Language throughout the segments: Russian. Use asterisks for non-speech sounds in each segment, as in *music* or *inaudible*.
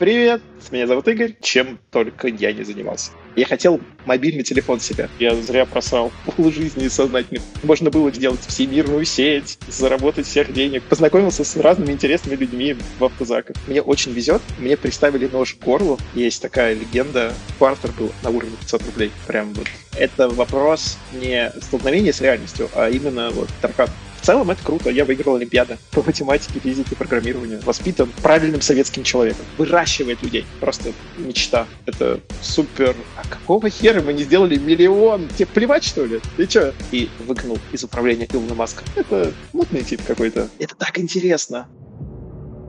Привет, меня зовут Игорь, чем только я не занимался. Я хотел мобильный телефон себе. Я зря просрал пол жизни сознательно. Можно было сделать всемирную сеть, заработать всех денег. Познакомился с разными интересными людьми в автозаках. Мне очень везет. Мне приставили нож к горлу. Есть такая легенда. Квартер был на уровне 500 рублей. Прям вот. Это вопрос не столкновения с реальностью, а именно вот таркан. В целом это круто. Я выиграл Олимпиады по математике, физике, программированию. Воспитан правильным советским человеком. Выращивает людей. Просто мечта. Это супер. А какого хера мы не сделали миллион? Тебе плевать, что ли? Ты чё? И выгнал из управления Илона Маска. Это мутный тип какой-то. Это так интересно.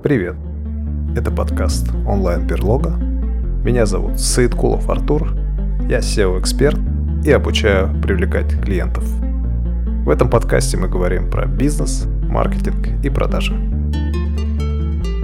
Привет. Это подкаст онлайн-берлога. Меня зовут Саидкулов Артур. Я SEO-эксперт и обучаю привлекать клиентов – в этом подкасте мы говорим про бизнес, маркетинг и продажи.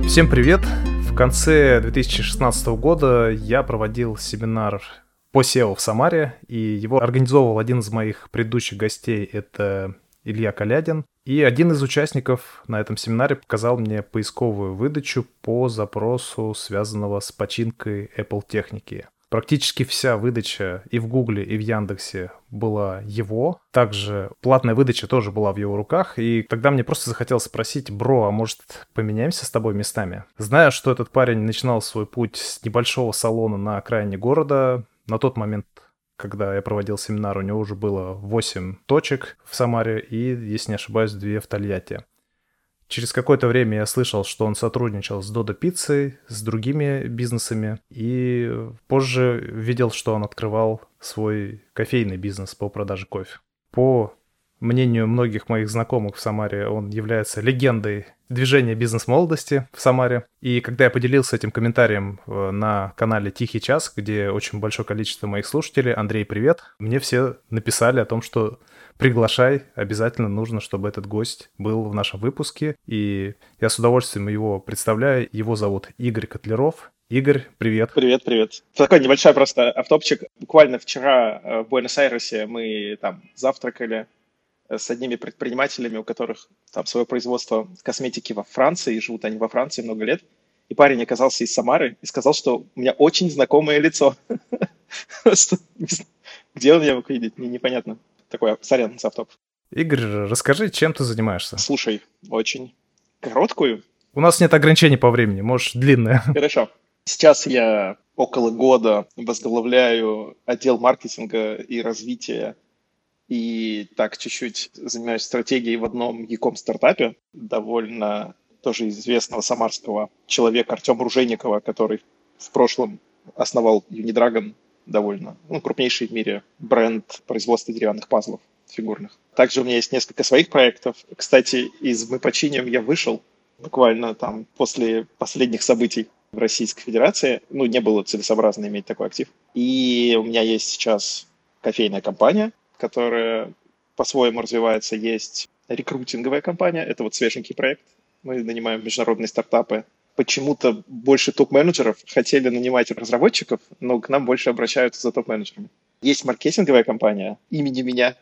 Всем привет! В конце 2016 года я проводил семинар по SEO в Самаре, и его организовывал один из моих предыдущих гостей, это Илья Калядин. И один из участников на этом семинаре показал мне поисковую выдачу по запросу, связанного с починкой Apple техники. Практически вся выдача и в Гугле, и в Яндексе была его. Также платная выдача тоже была в его руках. И тогда мне просто захотелось спросить, бро, а может поменяемся с тобой местами? Зная, что этот парень начинал свой путь с небольшого салона на окраине города, на тот момент когда я проводил семинар, у него уже было 8 точек в Самаре и, если не ошибаюсь, 2 в Тольятти. Через какое-то время я слышал, что он сотрудничал с Додо Пиццей, с другими бизнесами, и позже видел, что он открывал свой кофейный бизнес по продаже кофе. По мнению многих моих знакомых в Самаре, он является легендой движения бизнес-молодости в Самаре. И когда я поделился этим комментарием э, на канале «Тихий час», где очень большое количество моих слушателей, Андрей, привет, мне все написали о том, что приглашай, обязательно нужно, чтобы этот гость был в нашем выпуске. И я с удовольствием его представляю. Его зовут Игорь Котлеров. Игорь, привет. Привет, привет. Такой небольшой просто автопчик. Буквально вчера э, в Буэнос-Айресе мы там завтракали э, с одними предпринимателями, у которых там свое производство косметики во Франции, и живут они во Франции много лет. И парень оказался из Самары и сказал, что у меня очень знакомое лицо. *laughs* Где он меня мог видеть, непонятно такой, сорян, завтоп. Игорь, расскажи, чем ты занимаешься? Слушай, очень короткую. У нас нет ограничений по времени, можешь длинное. *laughs* Хорошо. Сейчас я около года возглавляю отдел маркетинга и развития и так чуть-чуть занимаюсь стратегией в одном яком стартапе, довольно тоже известного самарского человека Артема Ружейникова, который в прошлом основал Unidragon, довольно ну, крупнейший в мире бренд производства деревянных пазлов фигурных. Также у меня есть несколько своих проектов. Кстати, из «Мы починим» я вышел буквально там после последних событий в Российской Федерации. Ну, не было целесообразно иметь такой актив. И у меня есть сейчас кофейная компания, которая по-своему развивается. Есть рекрутинговая компания, это вот свеженький проект. Мы нанимаем международные стартапы почему-то больше топ-менеджеров хотели нанимать разработчиков, но к нам больше обращаются за топ-менеджерами. Есть маркетинговая компания имени меня.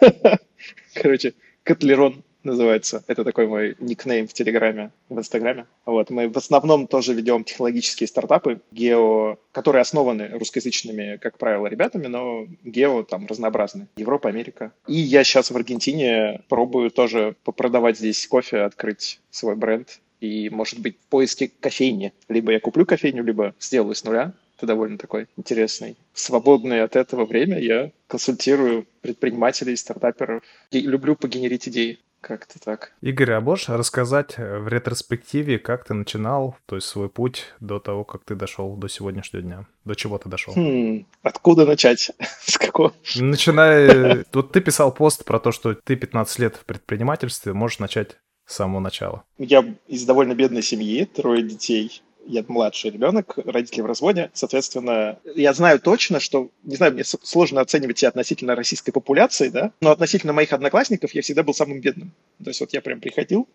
*laughs* Короче, Котлерон называется. Это такой мой никнейм в Телеграме, в Инстаграме. Вот. Мы в основном тоже ведем технологические стартапы, гео, которые основаны русскоязычными, как правило, ребятами, но гео там разнообразные. Европа, Америка. И я сейчас в Аргентине пробую тоже попродавать здесь кофе, открыть свой бренд и, может быть, в поиске кофейни. Либо я куплю кофейню, либо сделаю с нуля. Это довольно такой интересный. Свободное от этого время я консультирую предпринимателей, стартаперов. И люблю погенерить идеи. Как-то так. Игорь, а можешь рассказать в ретроспективе, как ты начинал, то есть свой путь до того, как ты дошел до сегодняшнего дня? До чего ты дошел? Хм, откуда начать? *laughs* С какого? Начиная... Вот ты писал пост про то, что ты 15 лет в предпринимательстве, можешь начать с самого начала? Я из довольно бедной семьи, трое детей. Я младший ребенок, родители в разводе. Соответственно, я знаю точно, что, не знаю, мне сложно оценивать себя относительно российской популяции, да, но относительно моих одноклассников я всегда был самым бедным. То есть вот я прям приходил,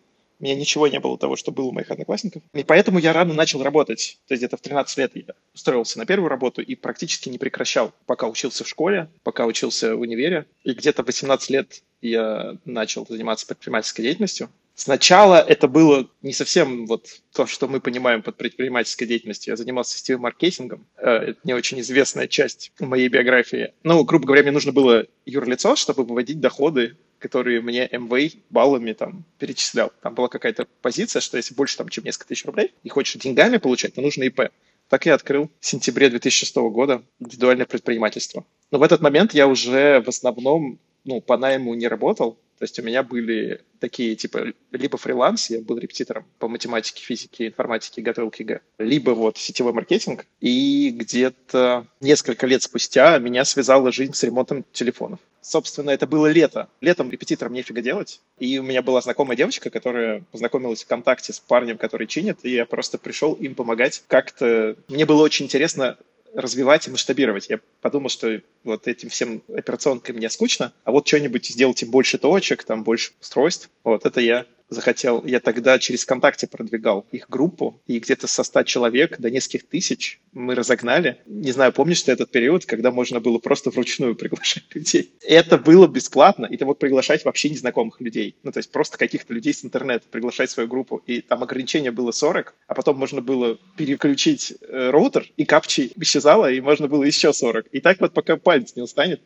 у меня ничего не было того, что было у моих одноклассников. И поэтому я рано начал работать. То есть где-то в 13 лет я устроился на первую работу и практически не прекращал, пока учился в школе, пока учился в универе. И где-то в 18 лет я начал заниматься предпринимательской деятельностью. Сначала это было не совсем вот то, что мы понимаем под предпринимательской деятельностью. Я занимался сетевым маркетингом. Э, это не очень известная часть моей биографии. Ну, грубо говоря, мне нужно было юрлицо, чтобы выводить доходы которые мне МВ баллами там перечислял. Там была какая-то позиция, что если больше там, чем несколько тысяч рублей и хочешь деньгами получать, то нужно ИП. Так я открыл в сентябре 2006 года индивидуальное предпринимательство. Но в этот момент я уже в основном ну, по найму не работал, то есть у меня были такие, типа, либо фриланс, я был репетитором по математике, физике, информатике, готовил к ЕГЭ, либо вот сетевой маркетинг. И где-то несколько лет спустя меня связала жизнь с ремонтом телефонов. Собственно, это было лето. Летом репетитором нефига делать. И у меня была знакомая девочка, которая познакомилась ВКонтакте с парнем, который чинит, и я просто пришел им помогать. Как-то мне было очень интересно развивать и масштабировать. Я подумал, что вот этим всем операционкам мне скучно, а вот что-нибудь сделать им больше точек, там больше устройств. Вот это я захотел. Я тогда через ВКонтакте продвигал их группу, и где-то со 100 человек до нескольких тысяч мы разогнали. Не знаю, помнишь ты этот период, когда можно было просто вручную приглашать *laughs* людей? Это было бесплатно, и ты мог приглашать вообще незнакомых людей. Ну, то есть просто каких-то людей с интернета приглашать в свою группу. И там ограничение было 40, а потом можно было переключить э, роутер, и капчи исчезала, и можно было еще 40. И так вот пока палец не устанет,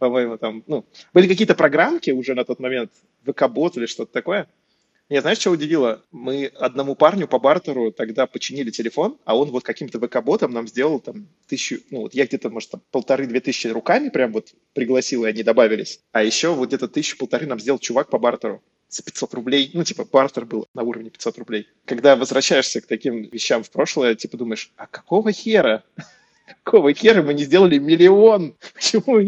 по-моему, там, ну, были какие-то программки уже на тот момент, ВК-бот или что-то такое, меня знаешь, что удивило? Мы одному парню по бартеру тогда починили телефон, а он вот каким-то ВК-ботом нам сделал там тысячу, ну вот я где-то, может, полторы-две тысячи руками прям вот пригласил, и они добавились. А еще вот где-то тысячу-полторы нам сделал чувак по бартеру за 500 рублей. Ну, типа, бартер был на уровне 500 рублей. Когда возвращаешься к таким вещам в прошлое, типа думаешь, а какого хера? *laughs* Какого хера мы не сделали миллион? Почему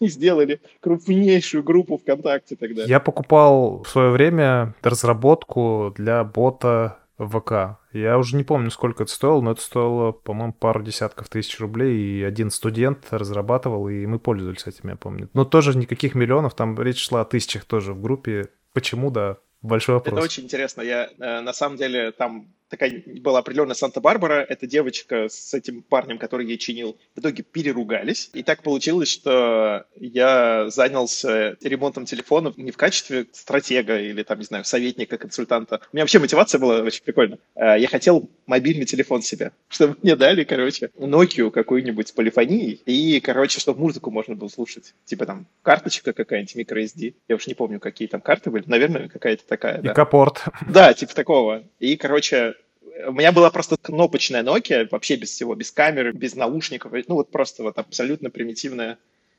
и *laughs* сделали крупнейшую группу ВКонтакте тогда. Я покупал в свое время разработку для бота ВК. Я уже не помню, сколько это стоило, но это стоило, по-моему, пару десятков тысяч рублей, и один студент разрабатывал, и мы пользовались этим, я помню. Но тоже никаких миллионов, там речь шла о тысячах тоже в группе. Почему, да, большой вопрос. Это очень интересно. Я, э, на самом деле, там такая была определенная Санта-Барбара, эта девочка с этим парнем, который ей чинил, в итоге переругались. И так получилось, что я занялся ремонтом телефонов не в качестве стратега или, там, не знаю, советника, консультанта. У меня вообще мотивация была очень прикольная. А, я хотел мобильный телефон себе, *laughs* чтобы мне дали, короче, Nokia какую-нибудь с полифонией, и, короче, чтобы музыку можно было слушать. Типа там карточка какая-нибудь, microSD. Я уж не помню, какие там карты были. Наверное, какая-то такая, да. капорт. Да, типа такого. И, короче, у меня была просто кнопочная Nokia, вообще без всего, без камеры, без наушников. Ну, вот просто вот абсолютно примитивная,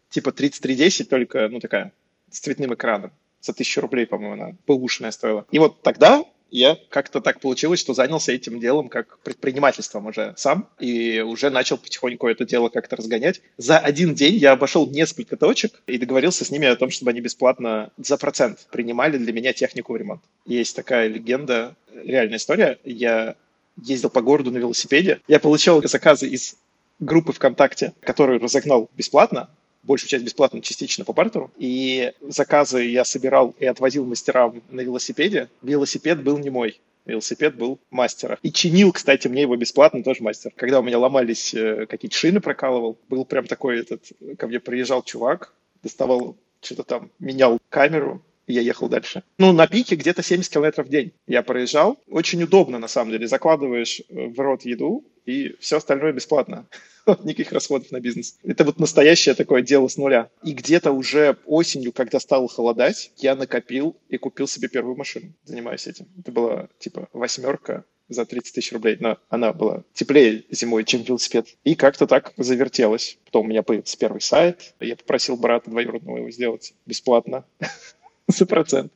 типа 3310, только, ну, такая, с цветным экраном. За тысячу рублей, по-моему, она бэушная стоила. И вот тогда я как-то так получилось, что занялся этим делом как предпринимательством уже сам и уже начал потихоньку это дело как-то разгонять. За один день я обошел несколько точек и договорился с ними о том, чтобы они бесплатно за процент принимали для меня технику в ремонт. Есть такая легенда, реальная история. Я ездил по городу на велосипеде. Я получал заказы из группы ВКонтакте, которую разогнал бесплатно, большую часть бесплатно, частично по бартеру. И заказы я собирал и отвозил мастерам на велосипеде. Велосипед был не мой. Велосипед был мастера. И чинил, кстати, мне его бесплатно тоже мастер. Когда у меня ломались э, какие-то шины прокалывал, был прям такой этот... Ко мне приезжал чувак, доставал что-то там, менял камеру, я ехал дальше. Ну, на пике где-то 70 километров в день я проезжал. Очень удобно, на самом деле. Закладываешь э, в рот еду, и все остальное бесплатно. *laughs* Никаких расходов на бизнес. Это вот настоящее такое дело с нуля. И где-то уже осенью, когда стало холодать, я накопил и купил себе первую машину. Занимаюсь этим. Это была типа восьмерка за 30 тысяч рублей, но она была теплее зимой, чем велосипед. И как-то так завертелось. Потом у меня появился первый сайт. Я попросил брата двоюродного его сделать бесплатно *laughs* за процент.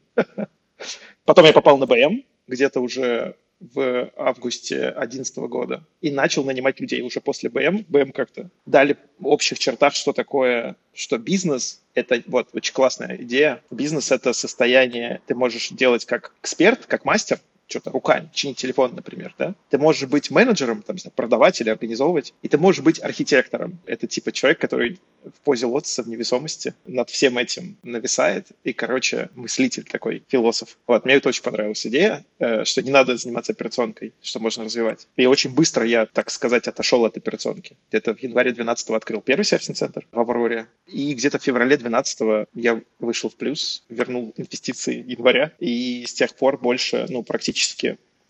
Потом я попал на БМ где-то уже в августе 2011 года и начал нанимать людей уже после БМ. БМ как-то дали в общих чертах, что такое, что бизнес — это вот очень классная идея. Бизнес — это состояние, ты можешь делать как эксперт, как мастер, что-то руками, чинить телефон, например, да? Ты можешь быть менеджером, там, продавать или организовывать, и ты можешь быть архитектором. Это типа человек, который в позе лотоса в невесомости над всем этим нависает, и, короче, мыслитель такой, философ. Вот, мне это очень понравилась идея, э, что не надо заниматься операционкой, что можно развивать. И очень быстро я, так сказать, отошел от операционки. Где-то в январе 12 открыл первый сервисный-центр в Авроре, и где-то в феврале 12 я вышел в плюс, вернул инвестиции января, и с тех пор больше, ну, практически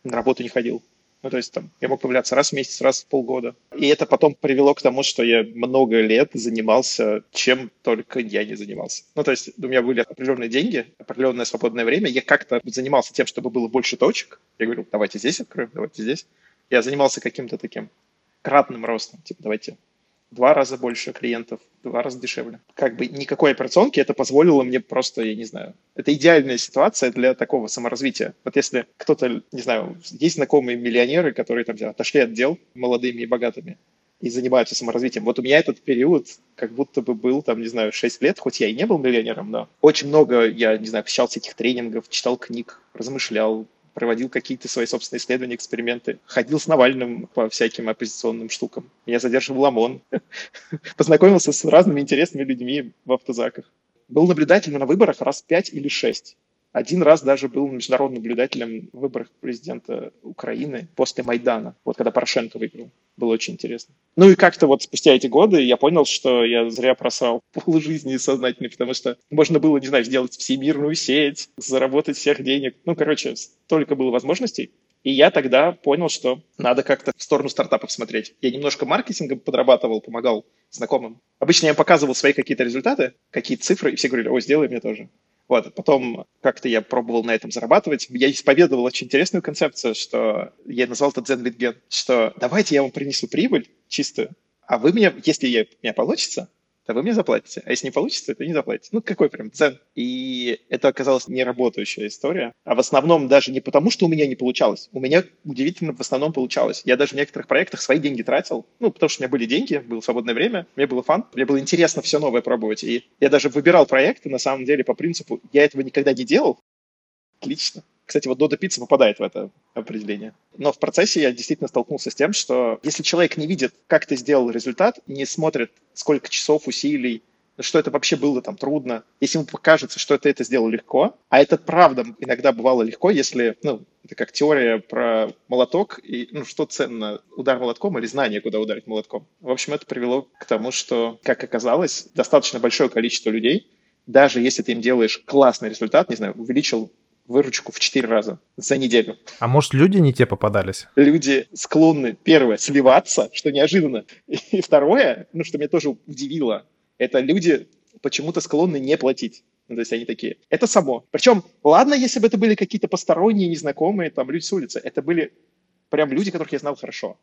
на работу не ходил. Ну, то есть там я мог появляться раз в месяц, раз в полгода. И это потом привело к тому, что я много лет занимался чем только я не занимался. Ну, то есть у меня были определенные деньги, определенное свободное время. Я как-то занимался тем, чтобы было больше точек. Я говорю, давайте здесь откроем, давайте здесь. Я занимался каким-то таким кратным ростом. Типа, давайте два раза больше клиентов, два раза дешевле. Как бы никакой операционки это позволило мне просто, я не знаю, это идеальная ситуация для такого саморазвития. Вот если кто-то, не знаю, есть знакомые миллионеры, которые там отошли от дел молодыми и богатыми, и занимаются саморазвитием. Вот у меня этот период как будто бы был, там, не знаю, 6 лет, хоть я и не был миллионером, но очень много я, не знаю, посещал всяких тренингов, читал книг, размышлял, проводил какие-то свои собственные исследования, эксперименты, ходил с Навальным по всяким оппозиционным штукам. Меня задерживал ОМОН, *laughs* познакомился с разными интересными людьми в автозаках. Был наблюдателем на выборах раз пять или шесть. Один раз даже был международным наблюдателем в выборах президента Украины после Майдана, вот когда Порошенко выиграл. Было очень интересно. Ну и как-то вот спустя эти годы я понял, что я зря просрал *laughs* пол жизни сознательно, потому что можно было, не знаю, сделать всемирную сеть, заработать всех денег. Ну, короче, столько было возможностей. И я тогда понял, что надо как-то в сторону стартапов смотреть. Я немножко маркетингом подрабатывал, помогал знакомым. Обычно я показывал свои какие-то результаты, какие-то цифры, и все говорили, о, сделай мне тоже. Вот, потом как-то я пробовал на этом зарабатывать. Я исповедовал очень интересную концепцию, что я назвал это Bitgen, что давайте я вам принесу прибыль чистую, а вы мне, если я, у меня получится, то вы мне заплатите. А если не получится, то не заплатите. Ну, какой прям цен. И это оказалась неработающая история. А в основном даже не потому, что у меня не получалось. У меня удивительно в основном получалось. Я даже в некоторых проектах свои деньги тратил. Ну, потому что у меня были деньги, было свободное время, мне было фан, мне было интересно все новое пробовать. И я даже выбирал проекты, на самом деле, по принципу, я этого никогда не делал. Отлично. Кстати, вот Дода Пицца попадает в это определение. Но в процессе я действительно столкнулся с тем, что если человек не видит, как ты сделал результат, не смотрит, сколько часов, усилий, что это вообще было там трудно, если ему покажется, что ты это сделал легко, а это правда иногда бывало легко, если, ну, это как теория про молоток, и, ну, что ценно, удар молотком или знание, куда ударить молотком. В общем, это привело к тому, что, как оказалось, достаточно большое количество людей, даже если ты им делаешь классный результат, не знаю, увеличил выручку в 4 раза за неделю. А может, люди не те попадались? Люди склонны, первое, сливаться, что неожиданно. И второе, ну, что меня тоже удивило, это люди почему-то склонны не платить. Ну, то есть они такие, это само. Причем, ладно, если бы это были какие-то посторонние, незнакомые, там, люди с улицы. Это были прям люди, которых я знал хорошо.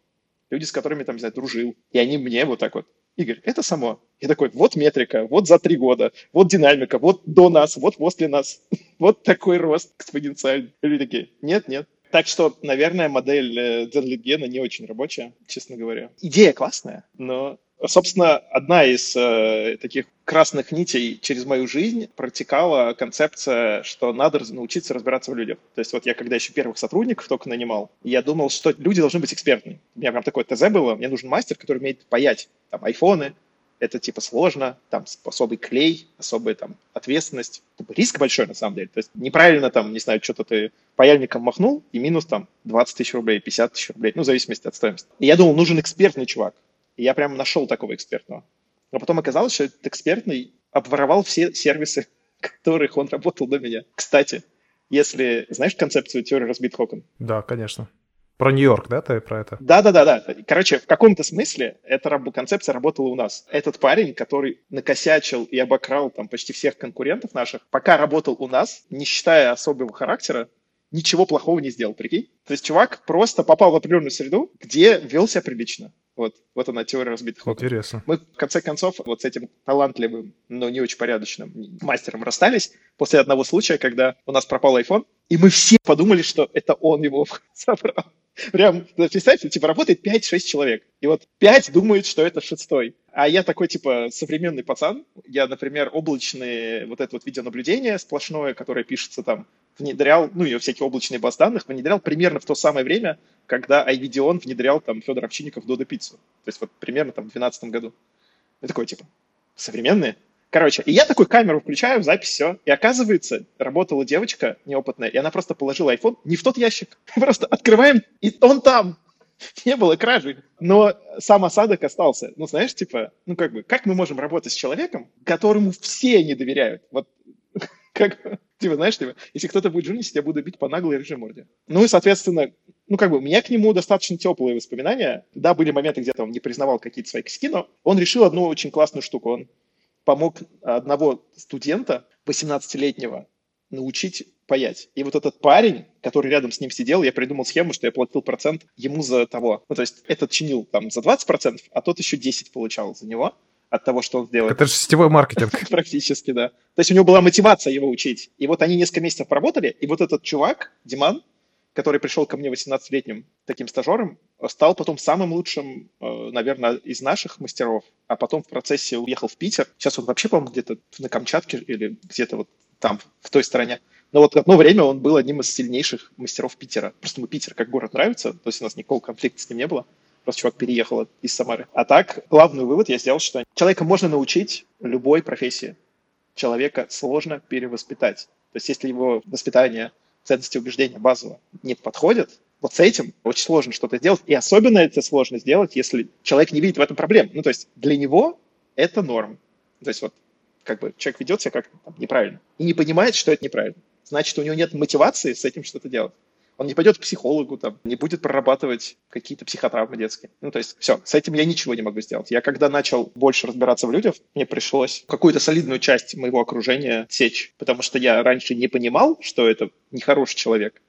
Люди, с которыми, там, не знаю, дружил. И они мне вот так вот, Игорь, это само. Я такой, вот метрика, вот за три года, вот динамика, вот до нас, вот после нас. *laughs* вот такой рост экспоненциальный. Люди такие, нет, нет. Так что, наверное, модель Дзенлитгена не очень рабочая, честно говоря. Идея классная, но Собственно, одна из э, таких красных нитей через мою жизнь протекала концепция, что надо научиться разбираться в людях. То есть вот я когда еще первых сотрудников только нанимал, я думал, что люди должны быть экспертны. У меня прям такое ТЗ было, мне нужен мастер, который умеет паять там айфоны, это типа сложно, там особый клей, особая там ответственность. Риск большой на самом деле. То есть неправильно там, не знаю, что-то ты паяльником махнул, и минус там 20 тысяч рублей, 50 тысяч рублей, ну, в зависимости от стоимости. И я думал, нужен экспертный чувак. И я прям нашел такого экспертного. Но потом оказалось, что этот экспертный обворовал все сервисы, *laughs* которых он работал до меня. Кстати, если знаешь концепцию теории разбитых окон? Да, конечно. Про Нью-Йорк, да, ты про это? Да, да, да, да. Короче, в каком-то смысле эта концепция работала у нас. Этот парень, который накосячил и обокрал там почти всех конкурентов наших, пока работал у нас, не считая особого характера, ничего плохого не сделал, прикинь? То есть чувак просто попал в определенную среду, где вел себя прилично. Вот, вот она теория разбитых окон. Интересно. Мы, в конце концов, вот с этим талантливым, но не очень порядочным мастером расстались после одного случая, когда у нас пропал iPhone, и мы все подумали, что это он его *laughs* забрал. Прям, представьте, типа работает 5-6 человек. И вот 5 думают, что это шестой. А я такой, типа, современный пацан. Я, например, облачные вот это вот видеонаблюдение сплошное, которое пишется там, внедрял, ну и всякие облачные баз данных, внедрял примерно в то самое время, когда iVideon внедрял там Федор Овчинников Додо Пиццу. То есть вот примерно там в 2012 году. Я такой, типа, современные? Короче, и я такую камеру включаю, запись, все. И оказывается, работала девочка неопытная, и она просто положила iPhone не в тот ящик. *laughs* Просто открываем, и он там. *laughs* Не было кражи. Но сам осадок остался. Ну, знаешь, типа, ну, как бы, как мы можем работать с человеком, которому все не доверяют? Вот, *laughs* как, типа, знаешь, типа, если кто-то будет жульничать, я буду бить по наглой рыжей морде. Ну, и, соответственно, ну, как бы, у меня к нему достаточно теплые воспоминания. Да, были моменты, где-то он не признавал какие-то свои косяки, но он решил одну очень классную штуку. Он помог одного студента, 18-летнего, научить паять. И вот этот парень, который рядом с ним сидел, я придумал схему, что я платил процент ему за того. Ну, то есть этот чинил там за 20%, а тот еще 10 получал за него от того, что он сделает. Это же сетевой маркетинг. *laughs* Практически, да. То есть у него была мотивация его учить. И вот они несколько месяцев поработали, и вот этот чувак, Диман, который пришел ко мне 18-летним таким стажером, стал потом самым лучшим, э, наверное, из наших мастеров, а потом в процессе уехал в Питер. Сейчас он вообще, по-моему, где-то на Камчатке или где-то вот там, в той стороне. Но вот одно время он был одним из сильнейших мастеров Питера. Просто ему Питер как город нравится, то есть у нас никакого конфликта с ним не было. Просто чувак переехал из Самары. А так, главный вывод я сделал, что человека можно научить любой профессии. Человека сложно перевоспитать. То есть если его воспитание ценности убеждения базово не подходят, вот с этим очень сложно что-то сделать. И особенно это сложно сделать, если человек не видит в этом проблем. Ну, то есть для него это норм. То есть вот как бы человек ведет себя как-то неправильно и не понимает, что это неправильно. Значит, у него нет мотивации с этим что-то делать. Он не пойдет к психологу, там, не будет прорабатывать какие-то психотравмы детские. Ну, то есть, все, с этим я ничего не могу сделать. Я когда начал больше разбираться в людях, мне пришлось какую-то солидную часть моего окружения сечь, потому что я раньше не понимал, что это нехороший человек.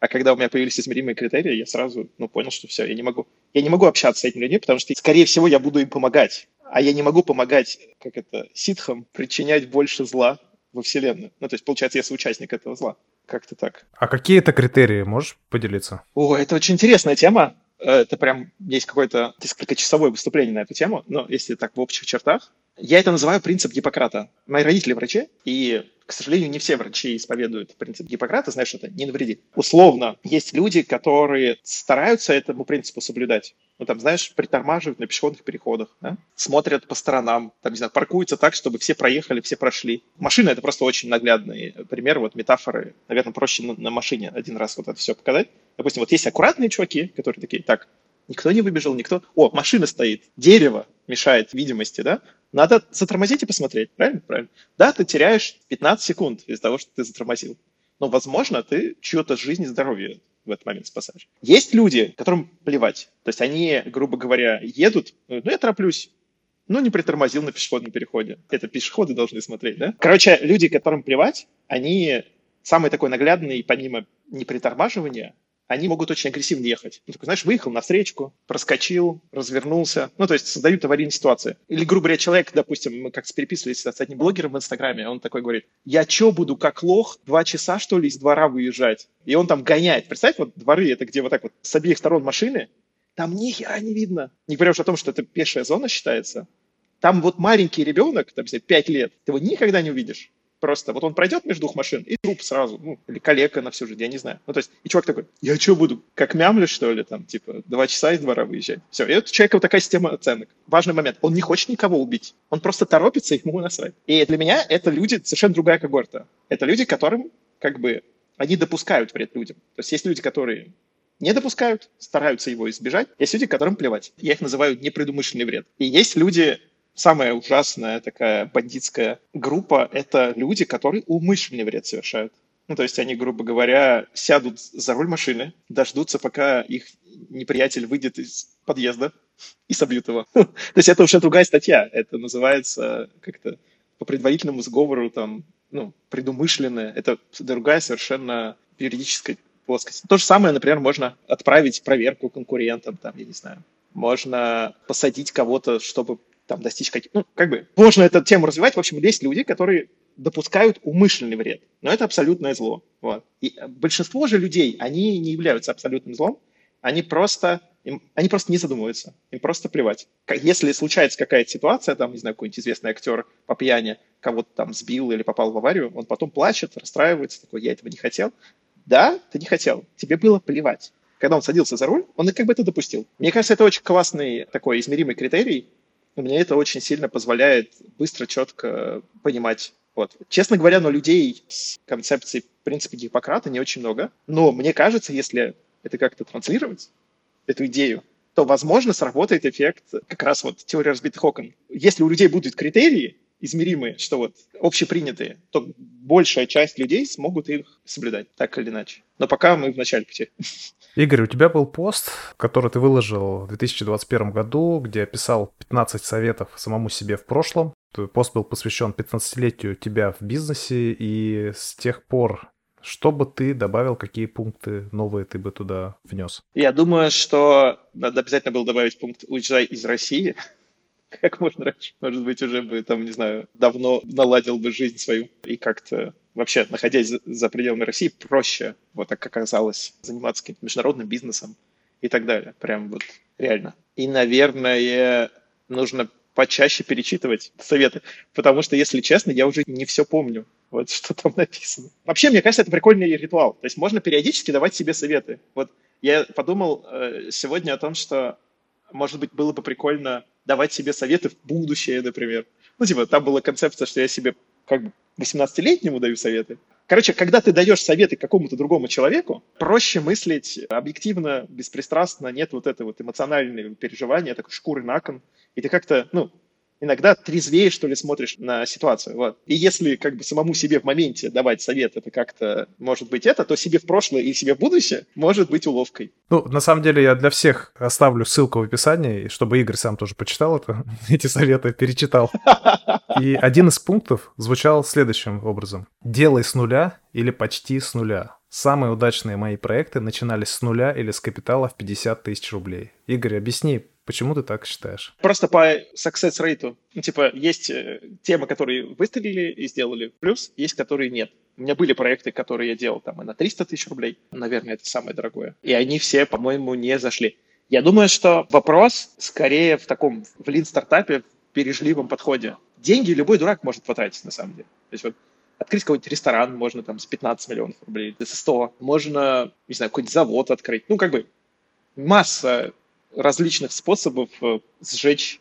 А когда у меня появились измеримые критерии, я сразу ну, понял, что все, я не могу. Я не могу общаться с этими людьми, потому что, скорее всего, я буду им помогать. А я не могу помогать, как это, ситхам, причинять больше зла во Вселенную. Ну, то есть, получается, я соучастник этого зла. Как-то так. А какие это критерии? Можешь поделиться? О, это очень интересная тема. Э, это прям есть какое-то несколько часовое выступление на эту тему, но если так в общих чертах. Я это называю принцип Гиппократа. Мои родители врачи, и к сожалению, не все врачи исповедуют принцип Гиппократа, знаешь, это не навреди. Условно, есть люди, которые стараются этому принципу соблюдать. Ну, там, знаешь, притормаживают на пешеходных переходах, да? смотрят по сторонам, там, не знаю, паркуются так, чтобы все проехали, все прошли. Машина — это просто очень наглядный пример, вот метафоры. Наверное, проще на, на машине один раз вот это все показать. Допустим, вот есть аккуратные чуваки, которые такие, так, никто не выбежал, никто... О, машина стоит, дерево мешает видимости, да? Надо затормозить и посмотреть, правильно? Правильно. Да, ты теряешь 15 секунд из-за того, что ты затормозил. Но, возможно, ты чью-то жизнь и здоровье в этот момент спасаешь. Есть люди, которым плевать. То есть они, грубо говоря, едут, ну, я тороплюсь, ну, не притормозил на пешеходном переходе. Это пешеходы должны смотреть, да? Короче, люди, которым плевать, они самый такой наглядный, помимо непритормаживания, они могут очень агрессивно ехать. Ну, такой, знаешь, выехал на встречку, проскочил, развернулся. Ну, то есть создают аварийные ситуации. Или, грубо говоря, человек, допустим, мы как-то переписывались с одним блогером в Инстаграме, он такой говорит, я что буду, как лох, два часа, что ли, из двора выезжать? И он там гоняет. Представь, вот дворы, это где вот так вот с обеих сторон машины, там ни хера не видно. Не говоря уж о том, что это пешая зона считается. Там вот маленький ребенок, там, 5 лет, ты его никогда не увидишь. Просто вот он пройдет между двух машин, и труп сразу, ну, или калека на всю жизнь, я не знаю. Ну, то есть, и чувак такой, я что буду, как мямлю, что ли, там, типа, два часа из двора выезжать? Все, и у человека вот такая система оценок. Важный момент, он не хочет никого убить, он просто торопится, ему насрать. И для меня это люди совершенно другая когорта. Это люди, которым, как бы, они допускают вред людям. То есть есть люди, которые не допускают, стараются его избежать. Есть люди, которым плевать. Я их называю непредумышленный вред. И есть люди, самая ужасная такая бандитская группа — это люди, которые умышленный вред совершают. Ну, то есть они, грубо говоря, сядут за руль машины, дождутся, пока их неприятель выйдет из подъезда *laughs* и собьют его. *laughs* То есть это уже другая статья. Это называется как-то по предварительному сговору, там, ну, предумышленное. Это другая совершенно юридическая плоскость. То же самое, например, можно отправить проверку конкурентам, там, я не знаю. Можно посадить кого-то, чтобы там достичь каких... Ну, как бы, можно эту тему развивать. В общем, есть люди, которые допускают умышленный вред. Но это абсолютное зло. Вот. И большинство же людей, они не являются абсолютным злом, они просто Им, они просто не задумываются, им просто плевать. Если случается какая-то ситуация, там, не знаю, какой-нибудь известный актер по пьяни кого-то там сбил или попал в аварию, он потом плачет, расстраивается, такой, я этого не хотел. Да, ты не хотел, тебе было плевать. Когда он садился за руль, он как бы это допустил. Мне кажется, это очень классный такой измеримый критерий, и мне это очень сильно позволяет быстро, четко понимать, вот. Честно говоря, но людей с концепцией принципа Гиппократа не очень много. Но мне кажется, если это как-то транслировать, эту идею, то, возможно, сработает эффект как раз вот теории разбитых окон. Если у людей будут критерии измеримые, что вот общепринятые, то большая часть людей смогут их соблюдать, так или иначе. Но пока мы в начале пути. *laughs* Игорь, у тебя был пост, который ты выложил в 2021 году, где описал 15 советов самому себе в прошлом. Пост был посвящен 15-летию тебя в бизнесе, и с тех пор что бы ты добавил, какие пункты новые ты бы туда внес? Я думаю, что надо обязательно было добавить пункт «Уезжай из России», *laughs* как можно раньше. Может быть, уже бы, там, не знаю, давно наладил бы жизнь свою. И как-то вообще, находясь за пределами России, проще, вот так оказалось, заниматься каким-то международным бизнесом и так далее. Прям вот реально. И, наверное, нужно почаще перечитывать советы, потому что, если честно, я уже не все помню, вот что там написано. Вообще, мне кажется, это прикольный ритуал. То есть можно периодически давать себе советы. Вот я подумал э, сегодня о том, что, может быть, было бы прикольно давать себе советы в будущее, например. Ну, типа, там была концепция, что я себе как бы 18-летнему даю советы. Короче, когда ты даешь советы какому-то другому человеку, проще мыслить объективно, беспристрастно, нет вот этого вот эмоционального переживания, такой шкуры на кон, и ты как-то, ну, иногда трезвее, что ли, смотришь на ситуацию. Вот. И если как бы самому себе в моменте давать совет, это как-то может быть это, то себе в прошлое и себе в будущее может быть уловкой. Ну, на самом деле, я для всех оставлю ссылку в описании, чтобы Игорь сам тоже почитал это, *laughs* эти советы, перечитал. *laughs* И один из пунктов звучал следующим образом. Делай с нуля или почти с нуля. Самые удачные мои проекты начинались с нуля или с капитала в 50 тысяч рублей. Игорь, объясни, Почему ты так считаешь? Просто по success rate. Ну, типа, есть э, темы, которые выстрелили и сделали плюс, есть, которые нет. У меня были проекты, которые я делал там и на 300 тысяч рублей. Наверное, это самое дорогое. И они все, по-моему, не зашли. Я думаю, что вопрос скорее в таком, в лин-стартапе, в бережливом подходе. Деньги любой дурак может потратить, на самом деле. То есть вот открыть какой-нибудь ресторан можно там с 15 миллионов рублей, за 100. Можно, не знаю, какой-нибудь завод открыть. Ну, как бы масса различных способов э, сжечь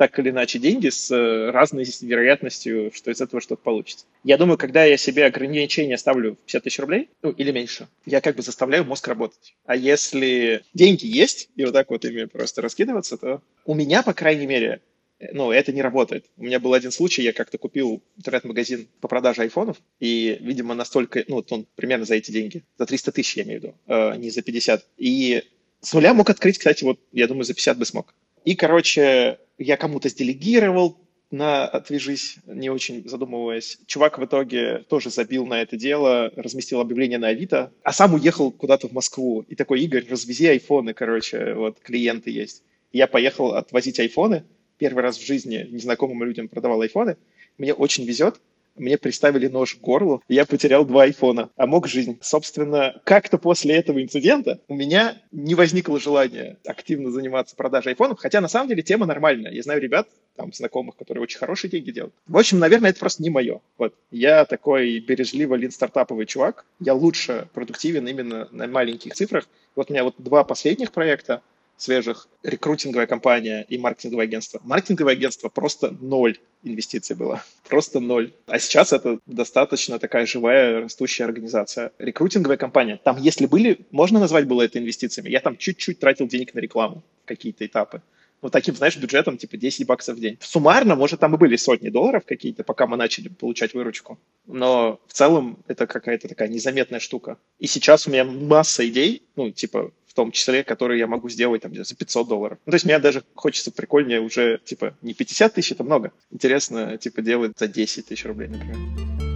так или иначе деньги с э, разной вероятностью, что из этого что-то получится. Я думаю, когда я себе ограничение ставлю 50 тысяч рублей, ну или меньше, я как бы заставляю мозг работать. А если деньги есть, и вот так вот ими просто раскидываться, то у меня, по крайней мере, ну, это не работает. У меня был один случай, я как-то купил интернет-магазин по продаже айфонов, и, видимо, настолько, ну, вот он примерно за эти деньги, за 300 тысяч, я имею в виду, э, не за 50. И с нуля мог открыть, кстати, вот, я думаю, за 50 бы смог. И, короче, я кому-то сделегировал на «Отвяжись», не очень задумываясь. Чувак в итоге тоже забил на это дело, разместил объявление на Авито, а сам уехал куда-то в Москву. И такой, Игорь, развези айфоны, короче, вот клиенты есть. я поехал отвозить айфоны. Первый раз в жизни незнакомым людям продавал айфоны. Мне очень везет, мне приставили нож к горлу, и я потерял два айфона, а мог жизнь. Собственно, как-то после этого инцидента у меня не возникло желания активно заниматься продажей айфонов, хотя на самом деле тема нормальная. Я знаю ребят, там, знакомых, которые очень хорошие деньги делают. В общем, наверное, это просто не мое. Вот. Я такой бережливо лин-стартаповый чувак. Я лучше продуктивен именно на маленьких цифрах. Вот у меня вот два последних проекта свежих, рекрутинговая компания и маркетинговое агентство. Маркетинговое агентство просто ноль инвестиций было. Просто ноль. А сейчас это достаточно такая живая, растущая организация. Рекрутинговая компания. Там, если были, можно назвать было это инвестициями. Я там чуть-чуть тратил денег на рекламу, какие-то этапы. Вот таким, знаешь, бюджетом типа 10 баксов в день. Суммарно, может, там и были сотни долларов какие-то, пока мы начали получать выручку. Но в целом это какая-то такая незаметная штука. И сейчас у меня масса идей, ну, типа, в том числе, которые я могу сделать там за 500 долларов. Ну, то есть мне даже хочется прикольнее уже, типа, не 50 тысяч, это много. Интересно, типа, делать за 10 тысяч рублей, например.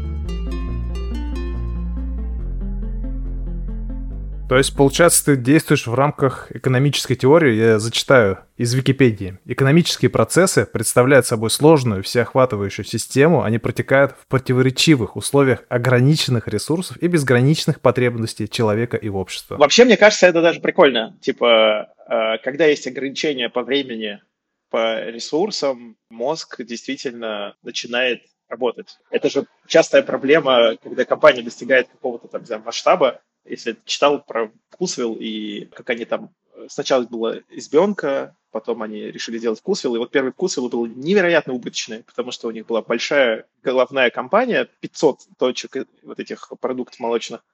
То есть, получается, ты действуешь в рамках экономической теории, я зачитаю из Википедии. Экономические процессы представляют собой сложную, всеохватывающую систему, они протекают в противоречивых условиях ограниченных ресурсов и безграничных потребностей человека и общества. Вообще, мне кажется, это даже прикольно. Типа, э, когда есть ограничения по времени, по ресурсам, мозг действительно начинает работать. Это же частая проблема, когда компания достигает какого-то там масштаба, если читал про Вкусвилл и как они там... Сначала была избенка, потом они решили делать Вкусвилл, и вот первый Вкусвилл был невероятно убыточный, потому что у них была большая головная компания, 500 точек вот этих продуктов молочных,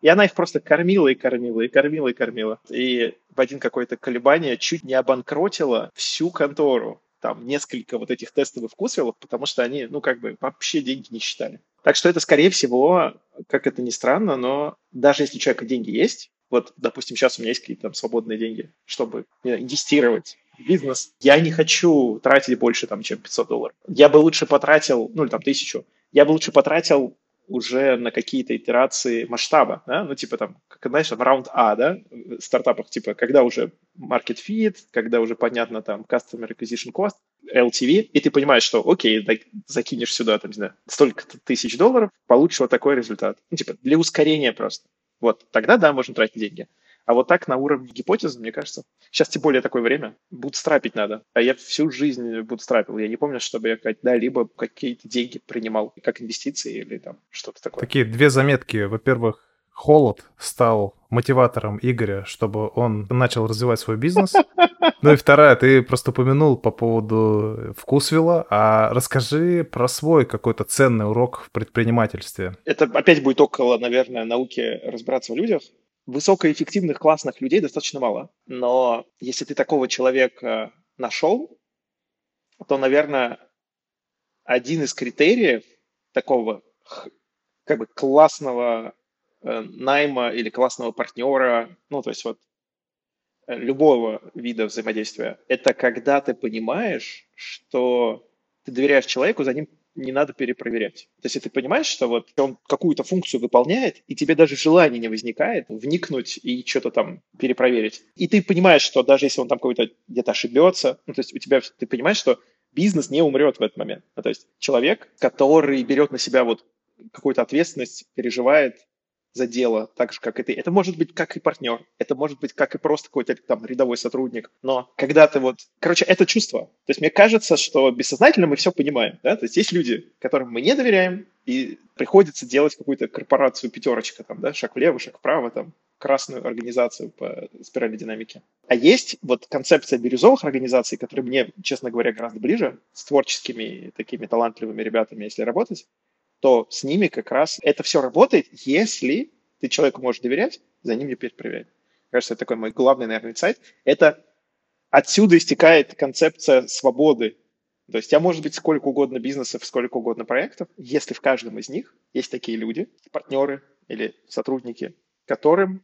и она их просто кормила и кормила, и кормила, и кормила. И в один какое-то колебание чуть не обанкротила всю контору там несколько вот этих тестовых вкусвиллов, потому что они, ну, как бы вообще деньги не считали. Так что это, скорее всего, как это ни странно, но даже если у человека деньги есть, вот, допустим, сейчас у меня есть какие-то там свободные деньги, чтобы инвестировать в бизнес, я не хочу тратить больше, там, чем 500 долларов. Я бы лучше потратил, ну, или там, тысячу, я бы лучше потратил уже на какие-то итерации масштаба, да, ну, типа там, как, знаешь, в раунд А, да, в стартапах, типа, когда уже market fit, когда уже понятно там customer acquisition cost, LTV, и ты понимаешь, что, окей, закинешь сюда, там, не знаю, столько тысяч долларов, получишь вот такой результат. Ну, типа, для ускорения просто. Вот, тогда, да, можно тратить деньги. А вот так на уровне гипотезы, мне кажется, сейчас тем более такое время, бутстрапить надо. А я всю жизнь бутстрапил. Я не помню, чтобы я когда-либо какие-то деньги принимал, как инвестиции или там что-то такое. Такие две заметки. Во-первых, холод стал мотиватором Игоря, чтобы он начал развивать свой бизнес. *laughs* Ну и вторая, ты просто упомянул по поводу вкусвилла, а расскажи про свой какой-то ценный урок в предпринимательстве. Это опять будет около, наверное, науки разбираться в людях высокоэффективных, классных людей достаточно мало. Но если ты такого человека нашел, то, наверное, один из критериев такого как бы классного найма или классного партнера, ну, то есть вот э, любого вида взаимодействия, это когда ты понимаешь, что ты доверяешь человеку, за ним не надо перепроверять. То есть, ты понимаешь, что вот он какую-то функцию выполняет, и тебе даже желания не возникает вникнуть и что-то там перепроверить. И ты понимаешь, что даже если он там какой-то где-то ошибется, ну, то есть у тебя, ты понимаешь, что бизнес не умрет в этот момент. Ну, то есть человек, который берет на себя вот какую-то ответственность, переживает за дело, так же, как и ты. Это может быть как и партнер, это может быть как и просто какой-то там рядовой сотрудник. Но когда ты вот... Короче, это чувство. То есть мне кажется, что бессознательно мы все понимаем. Да? То есть есть люди, которым мы не доверяем, и приходится делать какую-то корпорацию пятерочка, там, да, шаг влево, шаг вправо, там, красную организацию по спирали динамики. А есть вот концепция бирюзовых организаций, которые мне, честно говоря, гораздо ближе, с творческими такими талантливыми ребятами, если работать, то с ними как раз это все работает, если ты человеку можешь доверять, за ним не перепроверять. Кажется, это такой мой главный, наверное, сайт. Это отсюда истекает концепция свободы. То есть у тебя может быть сколько угодно бизнесов, сколько угодно проектов, если в каждом из них есть такие люди, партнеры или сотрудники, которым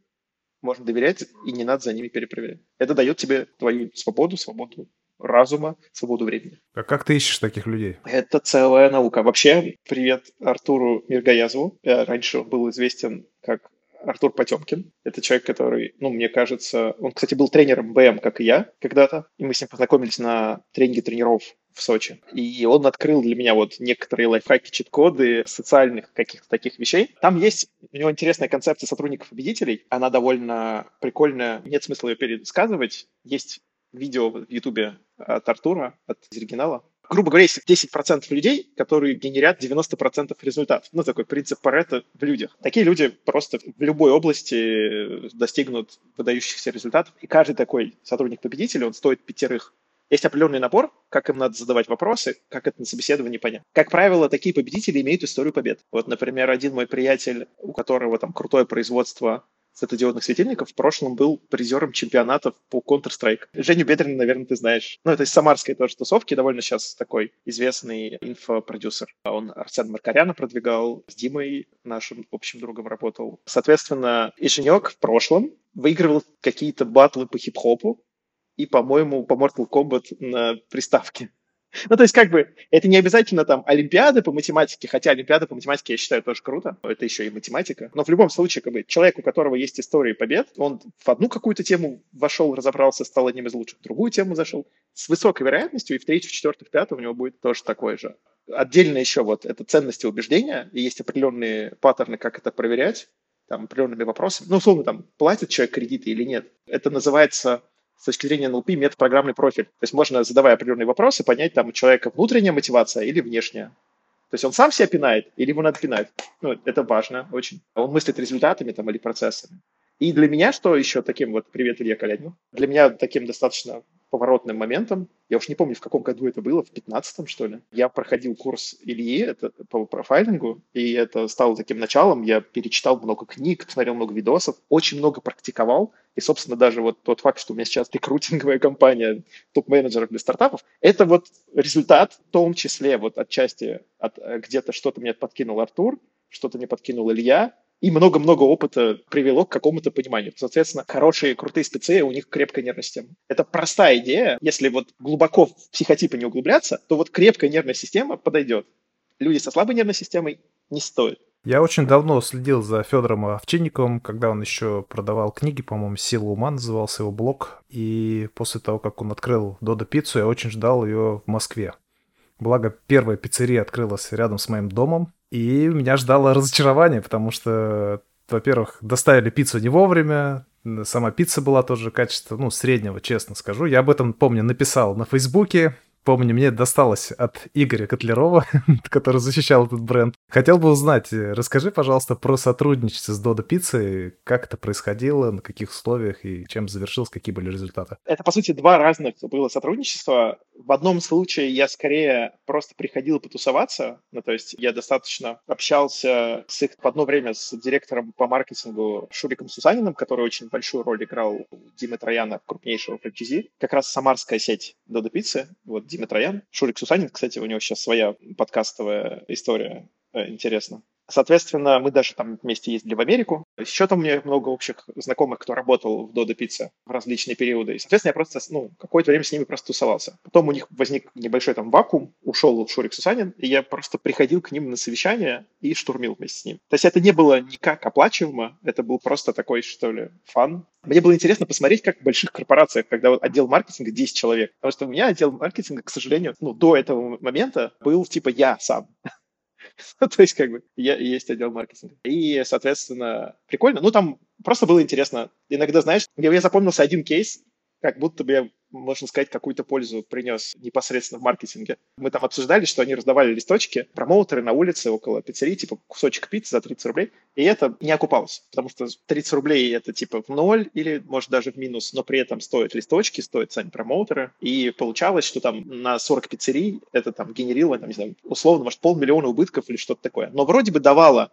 можно доверять и не надо за ними перепроверять. Это дает тебе твою свободу, свободу разума, свободу времени. А как ты ищешь таких людей? Это целая наука. Вообще, привет Артуру Миргаязову. Я раньше был известен как Артур Потемкин. Это человек, который, ну, мне кажется, он, кстати, был тренером БМ, как и я когда-то, и мы с ним познакомились на тренинге тренеров в Сочи. И он открыл для меня вот некоторые лайфхаки, чит-коды социальных каких-то таких вещей. Там есть у него интересная концепция сотрудников-победителей. Она довольно прикольная. Нет смысла ее пересказывать. Есть видео в Ютубе от Артура, от оригинала. Грубо говоря, есть 10% людей, которые генерят 90% результатов. Ну, такой принцип Паретта в людях. Такие люди просто в любой области достигнут выдающихся результатов. И каждый такой сотрудник-победитель, он стоит пятерых. Есть определенный набор, как им надо задавать вопросы, как это на собеседовании понять. Как правило, такие победители имеют историю побед. Вот, например, один мой приятель, у которого там крутое производство светодиодных светильников в прошлом был призером чемпионатов по Counter-Strike. Женю Бедрина, наверное, ты знаешь. Ну, это из самарской тоже тусовки, довольно сейчас такой известный инфопродюсер. Он Арсен Маркаряна продвигал, с Димой, нашим общим другом, работал. Соответственно, и Женек в прошлом выигрывал какие-то батлы по хип-хопу и, по-моему, по Mortal Kombat на приставке. *laughs* Ну, то есть, как бы, это не обязательно там Олимпиады по математике, хотя Олимпиады по математике, я считаю, тоже круто. Это еще и математика. Но в любом случае, как бы, человек, у которого есть история побед, он в одну какую-то тему вошел, разобрался, стал одним из лучших, в другую тему зашел, с высокой вероятностью, и в третью, в четвертую, в пятую у него будет тоже такое же. Отдельно еще вот это ценности убеждения, и есть определенные паттерны, как это проверять, там, определенными вопросами. Ну, условно, там, платит человек кредиты или нет. Это называется с точки зрения НЛП метод программный профиль. То есть можно, задавая определенные вопросы, понять, там у человека внутренняя мотивация или внешняя. То есть он сам себя пинает или ему надо пинать. Ну, это важно очень. Он мыслит результатами там, или процессами. И для меня, что еще таким вот, привет, Илья Калядин, для меня таким достаточно поворотным моментом. Я уж не помню, в каком году это было, в 15-м, что ли. Я проходил курс Ильи это, по профайлингу, и это стало таким началом. Я перечитал много книг, посмотрел много видосов, очень много практиковал. И, собственно, даже вот тот факт, что у меня сейчас рекрутинговая компания топ-менеджеров для стартапов, это вот результат в том числе вот отчасти от где-то что-то мне подкинул Артур, что-то мне подкинул Илья, и много-много опыта привело к какому-то пониманию. Соответственно, хорошие, крутые спецы, у них крепкая нервная система. Это простая идея. Если вот глубоко в психотипы не углубляться, то вот крепкая нервная система подойдет. Люди со слабой нервной системой не стоит. Я очень давно следил за Федором Овчинниковым, когда он еще продавал книги, по-моему, «Сила ума» назывался его блог. И после того, как он открыл Додо пиццу, я очень ждал ее в Москве. Благо, первая пиццерия открылась рядом с моим домом, и меня ждало разочарование, потому что, во-первых, доставили пиццу не вовремя, сама пицца была тоже качество, ну, среднего, честно скажу. Я об этом, помню, написал на Фейсбуке, Помню, мне досталось от Игоря Котлярова, *laughs* который защищал этот бренд. Хотел бы узнать, э, расскажи, пожалуйста, про сотрудничество с Додо Пиццей, как это происходило, на каких условиях и чем завершилось, какие были результаты. Это, по сути, два разных было сотрудничества. В одном случае я скорее просто приходил потусоваться, ну, то есть я достаточно общался с их в одно время с директором по маркетингу Шуриком Сусаниным, который очень большую роль играл у Димы Трояна, крупнейшего франчайзи. Как раз самарская сеть Додо Пиццы. Вот Дима Троян. Шурик Сусанин, кстати, у него сейчас своя подкастовая история э, интересна. Соответственно, мы даже там вместе ездили в Америку. Еще там у меня много общих знакомых, кто работал в Додо Пицца в различные периоды. И, соответственно, я просто, ну, какое-то время с ними просто тусовался. Потом у них возник небольшой там вакуум, ушел Шурик Сусанин, и я просто приходил к ним на совещание и штурмил вместе с ним. То есть это не было никак оплачиваемо, это был просто такой, что ли, фан. Мне было интересно посмотреть, как в больших корпорациях, когда вот отдел маркетинга 10 человек. Потому что у меня отдел маркетинга, к сожалению, ну, до этого момента был типа я сам. *laughs* То есть, как бы, есть отдел маркетинга. И, соответственно, прикольно. Ну, там просто было интересно. Иногда, знаешь, я запомнился один кейс, как будто бы я можно сказать, какую-то пользу принес непосредственно в маркетинге. Мы там обсуждали, что они раздавали листочки, промоутеры на улице около пиццерии, типа кусочек пиццы за 30 рублей, и это не окупалось, потому что 30 рублей это типа в ноль или, может, даже в минус, но при этом стоят листочки, стоят сами промоутеры, и получалось, что там на 40 пиццерий это там генерило, там, не знаю, условно, может, полмиллиона убытков или что-то такое. Но вроде бы давало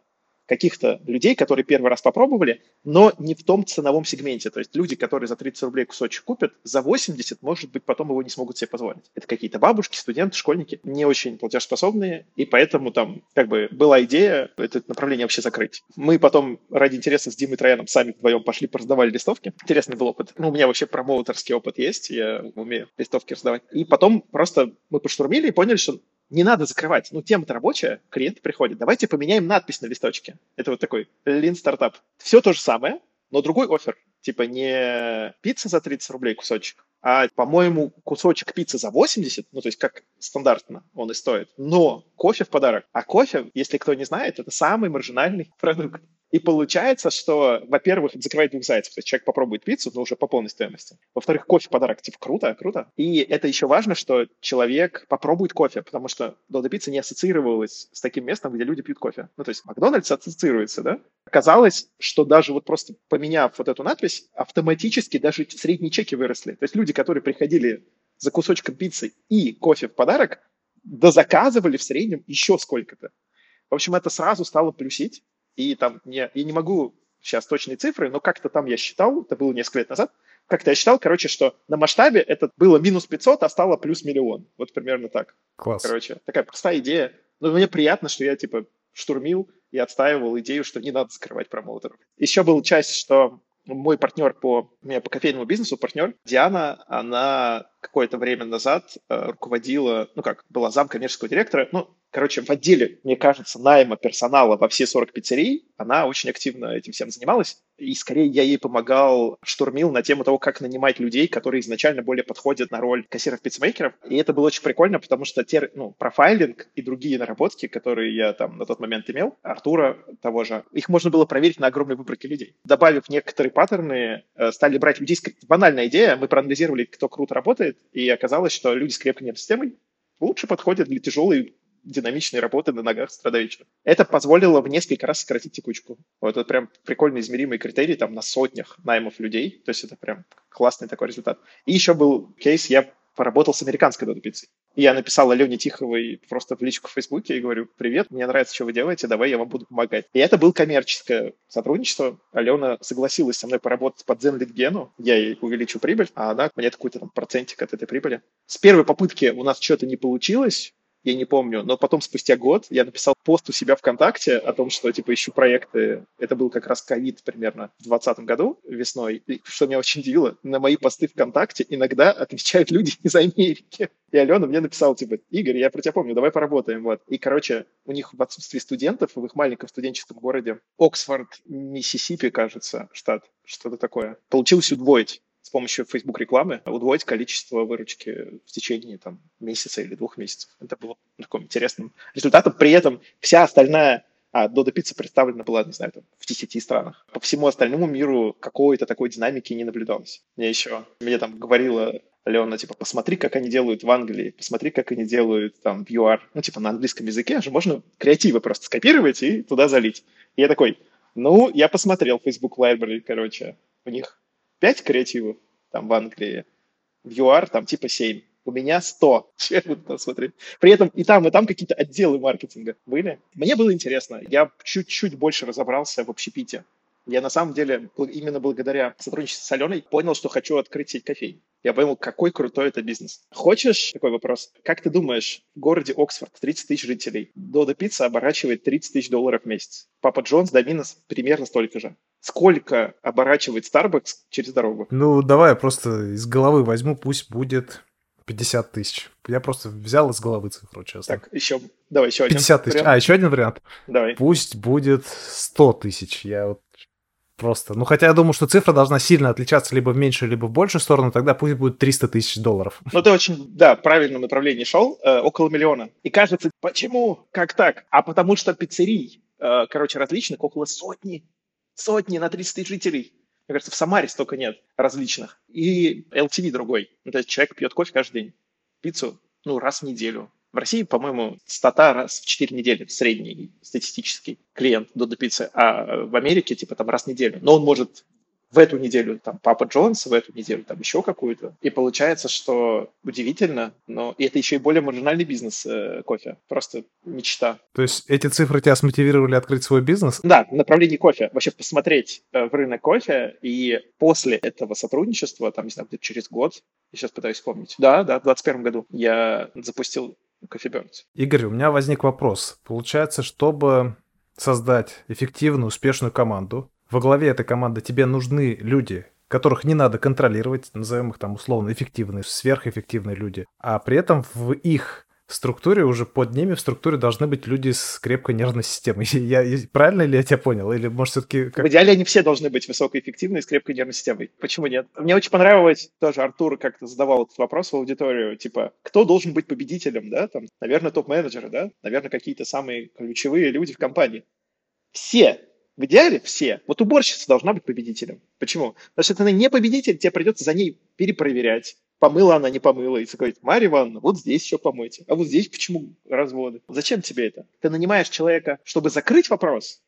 каких-то людей, которые первый раз попробовали, но не в том ценовом сегменте. То есть люди, которые за 30 рублей кусочек купят, за 80, может быть, потом его не смогут себе позволить. Это какие-то бабушки, студенты, школьники, не очень платежеспособные, и поэтому там как бы была идея это направление вообще закрыть. Мы потом ради интереса с Димой Трояном сами вдвоем пошли, пораздавали листовки. Интересный был опыт. Ну, у меня вообще промоутерский опыт есть, я умею листовки раздавать. И потом просто мы поштурмили и поняли, что не надо закрывать. Ну, тема-то рабочая, клиент приходит. Давайте поменяем надпись на листочке. Это вот такой lean стартап. Все то же самое, но другой офер. Типа не пицца за 30 рублей кусочек, а, по-моему, кусочек пиццы за 80, ну, то есть как стандартно он и стоит, но кофе в подарок. А кофе, если кто не знает, это самый маржинальный *laughs* продукт. И получается, что, во-первых, это закрывает двух зайцев. То есть человек попробует пиццу, но уже по полной стоимости. Во-вторых, кофе подарок. Типа, круто, круто. И это еще важно, что человек попробует кофе, потому что Додо Пицца не ассоциировалась с таким местом, где люди пьют кофе. Ну, то есть Макдональдс ассоциируется, да? Оказалось, что даже вот просто поменяв вот эту надпись, автоматически даже средние чеки выросли. То есть люди, которые приходили за кусочком пиццы и кофе в подарок, дозаказывали в среднем еще сколько-то. В общем, это сразу стало плюсить и там не, я не могу сейчас точные цифры, но как-то там я считал, это было несколько лет назад, как-то я считал, короче, что на масштабе это было минус 500, а стало плюс миллион. Вот примерно так. Класс. Короче, такая простая идея. Но мне приятно, что я, типа, штурмил и отстаивал идею, что не надо закрывать промоутеров. Еще была часть, что мой партнер по, у меня по кофейному бизнесу, партнер Диана, она какое-то время назад э, руководила, ну как, была зам коммерческого директора, ну, короче, в отделе, мне кажется, найма персонала во все 40 пиццерий, она очень активно этим всем занималась. И скорее я ей помогал, штурмил на тему того, как нанимать людей, которые изначально более подходят на роль кассиров-пиццмейкеров. И это было очень прикольно, потому что те, ну, профайлинг и другие наработки, которые я там на тот момент имел, Артура того же, их можно было проверить на огромной выборке людей. Добавив некоторые паттерны, э, стали брать людей... Банальная идея, мы проанализировали, кто круто работает, и оказалось, что люди с крепкой нервной системой лучше подходят для тяжелой динамичной работы на ногах страдающих. Это позволило в несколько раз сократить текучку. Вот это прям прикольно измеримый критерий там на сотнях наймов людей. То есть это прям классный такой результат. И еще был кейс, я поработал с американской Додо пиццей. И я написал Алене Тиховой просто в личку в Фейсбуке и говорю, привет, мне нравится, что вы делаете, давай я вам буду помогать. И это было коммерческое сотрудничество. Алена согласилась со мной поработать под Zenlit я ей увеличу прибыль, а она мне какой-то там процентик от этой прибыли. С первой попытки у нас что-то не получилось, я не помню, но потом спустя год я написал пост у себя ВКонтакте о том, что, типа, ищу проекты. Это был как раз ковид примерно в 2020 году весной. И, что меня очень удивило, на мои посты ВКонтакте иногда отвечают люди *laughs* из Америки. И Алена мне написала, типа, Игорь, я про тебя помню, давай поработаем. Вот. И, короче, у них в отсутствии студентов в их маленьком студенческом городе Оксфорд, Миссисипи, кажется, штат, что-то такое, получилось удвоить с помощью Facebook рекламы удвоить количество выручки в течение там, месяца или двух месяцев. Это было таким интересным результатом. При этом вся остальная а Dodo Pizza представлена была, не знаю, там, в 10 странах. По всему остальному миру какой-то такой динамики не наблюдалось. Мне еще, мне там говорила Алена, типа, посмотри, как они делают в Англии, посмотри, как они делают там в UR, ну, типа, на английском языке же можно креативы просто скопировать и туда залить. И я такой, ну, я посмотрел Facebook Library, короче, у них 5 креативов там в Англии, в ЮАР там типа 7. У меня 100. Че *laughs* я там смотреть? При этом и там, и там какие-то отделы маркетинга были. Мне было интересно. Я чуть-чуть больше разобрался в общепите. Я на самом деле именно благодаря сотрудничеству с Аленой понял, что хочу открыть сеть кофей. Я понял, какой крутой это бизнес. Хочешь такой вопрос? Как ты думаешь, в городе Оксфорд 30 тысяч жителей, Додо Пицца оборачивает 30 тысяч долларов в месяц. Папа Джонс, Доминос примерно столько же сколько оборачивает Starbucks через дорогу? Ну, давай я просто из головы возьму, пусть будет 50 тысяч. Я просто взял из головы цифру, честно. Так, еще, давай еще один 50 тысяч. А, еще один вариант? Давай. Пусть будет 100 тысяч. Я вот просто... Ну, хотя я думаю, что цифра должна сильно отличаться либо в меньшую, либо в большую сторону, тогда пусть будет 300 тысяч долларов. Ну, ты очень, да, в правильном направлении шел, э, около миллиона. И кажется, почему? Как так? А потому что пиццерий, э, короче, различных около сотни сотни на 30 тысяч жителей. Мне кажется, в Самаре столько нет различных. И LTV другой. Ну, то есть человек пьет кофе каждый день. Пиццу, ну, раз в неделю. В России, по-моему, стата раз в 4 недели, средний статистический клиент Додо Пиццы, а в Америке, типа, там раз в неделю. Но он может в эту неделю там Папа Джонс, в эту неделю там еще какую-то. И получается, что удивительно, но и это еще и более маржинальный бизнес э, кофе. Просто мечта. То есть эти цифры тебя смотивировали открыть свой бизнес? Да, в направлении кофе. Вообще посмотреть э, в рынок кофе. И после этого сотрудничества, там, не знаю, где-то через год, я сейчас пытаюсь вспомнить. Да, да, в 2021 году я запустил Birds. Игорь, у меня возник вопрос. Получается, чтобы создать эффективную, успешную команду, во главе этой команды тебе нужны люди, которых не надо контролировать, назовем их там условно эффективные, сверхэффективные люди, а при этом в их структуре, уже под ними в структуре должны быть люди с крепкой нервной системой. *laughs* Я, правильно ли я тебя понял? Или может все-таки... Как... В идеале они все должны быть высокоэффективны с крепкой нервной системой. Почему нет? Мне очень понравилось, тоже Артур как-то задавал этот вопрос в аудиторию, типа, кто должен быть победителем, да? Там, наверное, топ-менеджеры, да? Наверное, какие-то самые ключевые люди в компании. Все в идеале все. Вот уборщица должна быть победителем. Почему? Потому что она не победитель, тебе придется за ней перепроверять. Помыла она, не помыла. И говорит, Марья Ивановна, вот здесь еще помойте. А вот здесь почему разводы? Зачем тебе это? Ты нанимаешь человека, чтобы закрыть вопрос,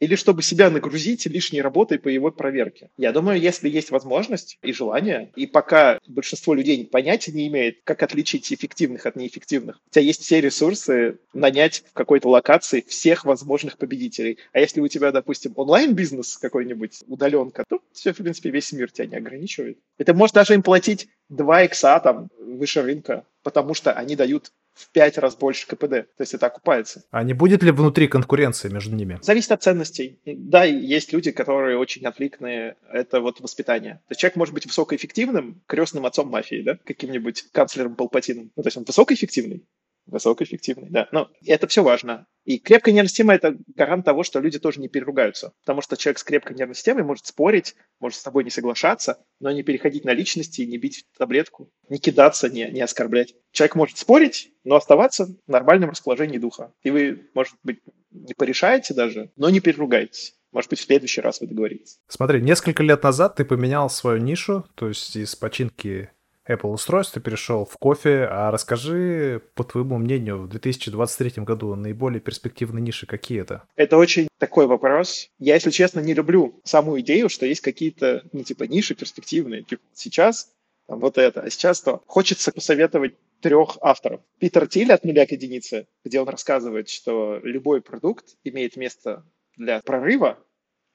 или чтобы себя нагрузить лишней работой по его проверке. Я думаю, если есть возможность и желание, и пока большинство людей понятия не имеет, как отличить эффективных от неэффективных, у тебя есть все ресурсы нанять в какой-то локации всех возможных победителей. А если у тебя, допустим, онлайн-бизнес какой-нибудь, удаленка, то все, в принципе, весь мир тебя не ограничивает. Это может даже им платить 2 икса там выше рынка, потому что они дают в пять раз больше КПД. То есть это окупается. А не будет ли внутри конкуренции между ними? Зависит от ценностей. Да, есть люди, которые очень отвликны. Это вот воспитание. То есть человек может быть высокоэффективным, крестным отцом мафии, да, каким-нибудь канцлером Палпатином. Ну, то есть он высокоэффективный, Высокоэффективный, да. Но это все важно. И крепкая нервная система – это гарант того, что люди тоже не переругаются. Потому что человек с крепкой нервной системой может спорить, может с тобой не соглашаться, но не переходить на личности, не бить таблетку, не кидаться, не, не оскорблять. Человек может спорить, но оставаться в нормальном расположении духа. И вы, может быть, не порешаете даже, но не переругаетесь. Может быть, в следующий раз вы договоритесь. Смотри, несколько лет назад ты поменял свою нишу, то есть из починки Apple устройств, перешел в кофе. А расскажи, по твоему мнению, в 2023 году наиболее перспективные ниши какие это? Это очень такой вопрос. Я, если честно, не люблю саму идею, что есть какие-то, ну, типа, ниши перспективные. Типа, сейчас там, вот это, а сейчас то. Хочется посоветовать трех авторов. Питер Тиль от нуля к единице, где он рассказывает, что любой продукт имеет место для прорыва,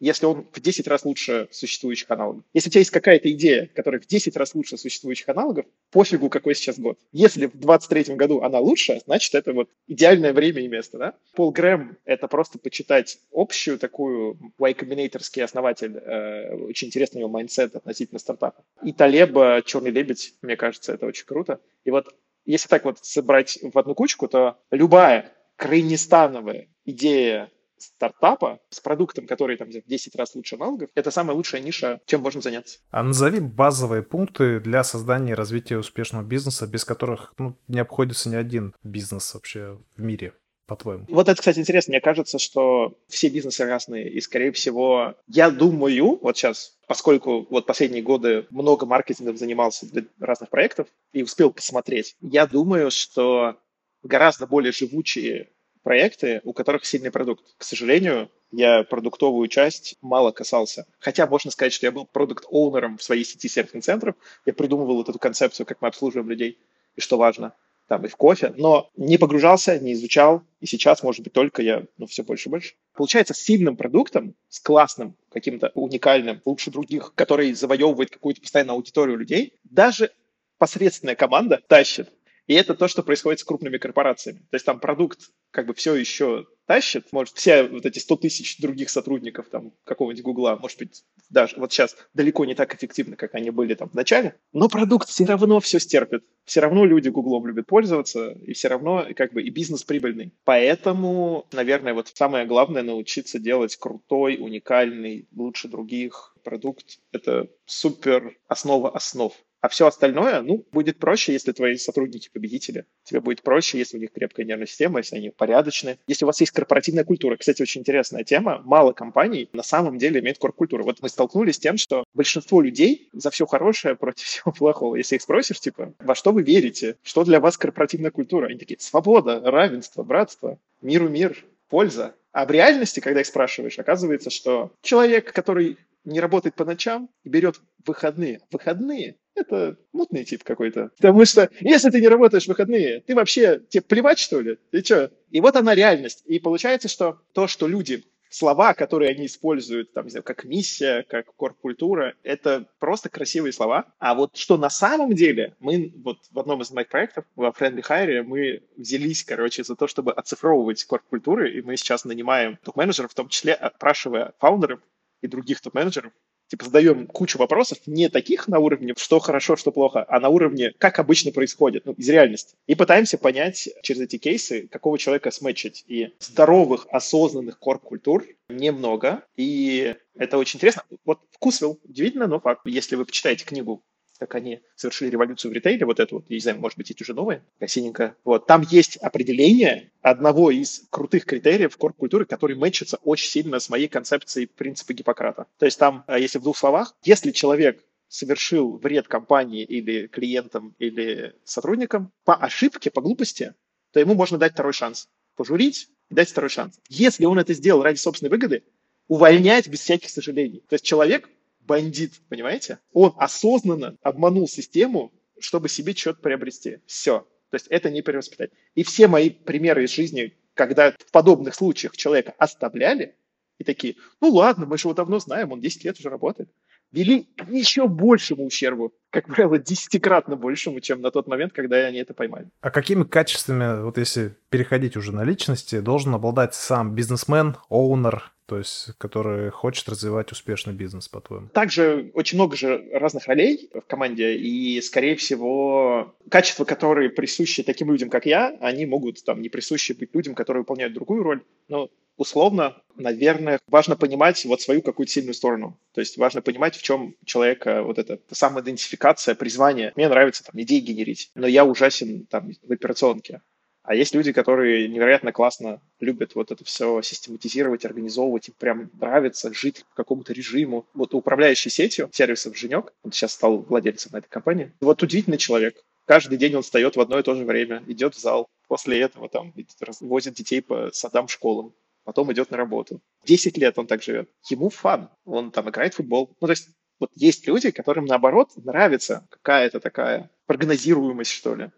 если он в 10 раз лучше существующих аналогов. Если у тебя есть какая-то идея, которая в 10 раз лучше существующих аналогов, пофигу, какой сейчас год. Если в 23 году она лучше, значит, это вот идеальное время и место, да? Пол Грэм — это просто почитать общую такую Y Combinator ский основатель, э, очень интересный у него mindset относительно стартапа. И Талеба «Черный лебедь», мне кажется, это очень круто. И вот если так вот собрать в одну кучку, то любая крайнестановая идея стартапа с продуктом, который там в 10 раз лучше аналогов, это самая лучшая ниша, чем можно заняться. А назови базовые пункты для создания и развития успешного бизнеса, без которых ну, не обходится ни один бизнес вообще в мире по-твоему? Вот это, кстати, интересно. Мне кажется, что все бизнесы разные, и, скорее всего, я думаю, вот сейчас, поскольку вот последние годы много маркетингом занимался для разных проектов и успел посмотреть, я думаю, что гораздо более живучие проекты, у которых сильный продукт. К сожалению, я продуктовую часть мало касался. Хотя можно сказать, что я был продукт-оунером в своей сети серфинг-центров. Я придумывал вот эту концепцию, как мы обслуживаем людей и что важно там и в кофе, но не погружался, не изучал, и сейчас, может быть, только я, ну, все больше и больше. Получается, с сильным продуктом, с классным, каким-то уникальным, лучше других, который завоевывает какую-то постоянную аудиторию людей, даже посредственная команда тащит. И это то, что происходит с крупными корпорациями. То есть там продукт как бы все еще тащит. Может, все вот эти 100 тысяч других сотрудников там какого-нибудь Гугла, может быть, даже вот сейчас далеко не так эффективны, как они были там в начале, но продукт все равно все стерпит. Все равно люди Гуглом любят пользоваться, и все равно как бы и бизнес прибыльный. Поэтому, наверное, вот самое главное научиться делать крутой, уникальный, лучше других продукт. Это супер основа основ. А все остальное, ну, будет проще, если твои сотрудники победители. Тебе будет проще, если у них крепкая нервная система, если они порядочные. Если у вас есть корпоративная культура. Кстати, очень интересная тема. Мало компаний на самом деле имеют корп-культуру. Вот мы столкнулись с тем, что большинство людей за все хорошее против *laughs* всего плохого. Если их спросишь, типа, во что вы верите? Что для вас корпоративная культура? Они такие, свобода, равенство, братство, миру мир, польза. А в реальности, когда их спрашиваешь, оказывается, что человек, который не работает по ночам и берет выходные. Выходные – это мутный тип какой-то. Потому что если ты не работаешь в выходные, ты вообще, тебе плевать, что ли? Ты что? И вот она реальность. И получается, что то, что люди слова, которые они используют, там, не знаю, как миссия, как корп-культура, это просто красивые слова. А вот что на самом деле, мы вот в одном из моих проектов, во Friendly Hire, мы взялись, короче, за то, чтобы оцифровывать корп-культуры, и мы сейчас нанимаем топ-менеджеров, в том числе опрашивая фаундеров, и других топ-менеджеров, типа задаем кучу вопросов, не таких на уровне, что хорошо, что плохо, а на уровне, как обычно происходит, ну, из реальности. И пытаемся понять через эти кейсы, какого человека сметчить. И здоровых, осознанных корп-культур немного, и это очень интересно. Вот вкусвилл, удивительно, но факт. Если вы почитаете книгу как они совершили революцию в ритейле, вот это вот, я не знаю, может быть, есть уже новые, синенькая. Вот, там есть определение одного из крутых критериев корп-культуры, который мэчится очень сильно с моей концепцией принципа Гиппократа. То есть там, э, если в двух словах, если человек совершил вред компании или клиентам, или сотрудникам по ошибке, по глупости, то ему можно дать второй шанс. Пожурить и дать второй шанс. Если он это сделал ради собственной выгоды, увольнять без всяких сожалений. То есть человек бандит, понимаете? Он осознанно обманул систему, чтобы себе что-то приобрести. Все. То есть это не перевоспитать. И все мои примеры из жизни, когда в подобных случаях человека оставляли, и такие, ну ладно, мы же его давно знаем, он 10 лет уже работает. Вели к еще большему ущербу, как правило, десятикратно большему, чем на тот момент, когда они это поймали. А какими качествами, вот если переходить уже на личности, должен обладать сам бизнесмен, оунер, то есть который хочет развивать успешный бизнес, по-твоему? Также очень много же разных ролей в команде, и, скорее всего, качества, которые присущи таким людям, как я, они могут там не присущи быть людям, которые выполняют другую роль. Но условно, наверное, важно понимать вот свою какую-то сильную сторону. То есть важно понимать, в чем человека вот эта самоидентификация, призвание. Мне нравится там идеи генерить, но я ужасен там в операционке. А есть люди, которые невероятно классно любят вот это все систематизировать, организовывать, им прям нравится жить по какому-то режиму. Вот управляющий сетью сервисов Женек, он сейчас стал владельцем этой компании, вот удивительный человек. Каждый день он встает в одно и то же время, идет в зал, после этого там возит детей по садам, школам, потом идет на работу. Десять лет он так живет. Ему фан. Он там играет в футбол. Ну, то есть вот есть люди, которым, наоборот, нравится какая-то такая прогнозируемость, что ли.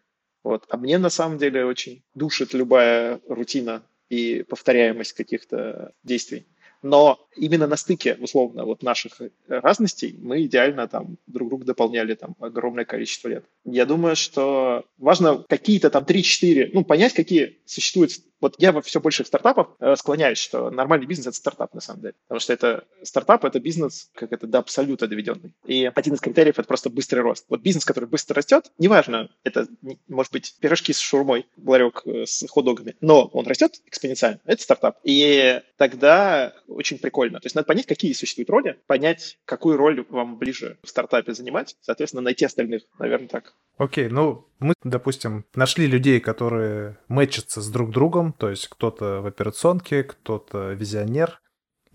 Вот. А мне, на самом деле, очень душит любая рутина и повторяемость каких-то действий. Но именно на стыке, условно, вот наших разностей мы идеально там друг друга дополняли там огромное количество лет. Я думаю, что важно какие-то там 3-4, ну, понять, какие существуют вот я во все больших стартапов э, склоняюсь, что нормальный бизнес — это стартап, на самом деле. Потому что это стартап — это бизнес как это до абсолюта доведенный. И один из критериев — это просто быстрый рост. Вот бизнес, который быстро растет, неважно, это может быть пирожки с шурмой, ларек э, с хот-догами, но он растет экспоненциально, это стартап. И тогда очень прикольно. То есть надо понять, какие существуют роли, понять, какую роль вам ближе в стартапе занимать, соответственно, найти остальных, наверное, так. Окей, ну мы, допустим, нашли людей, которые мэчатся с друг другом, то есть кто-то в операционке, кто-то визионер,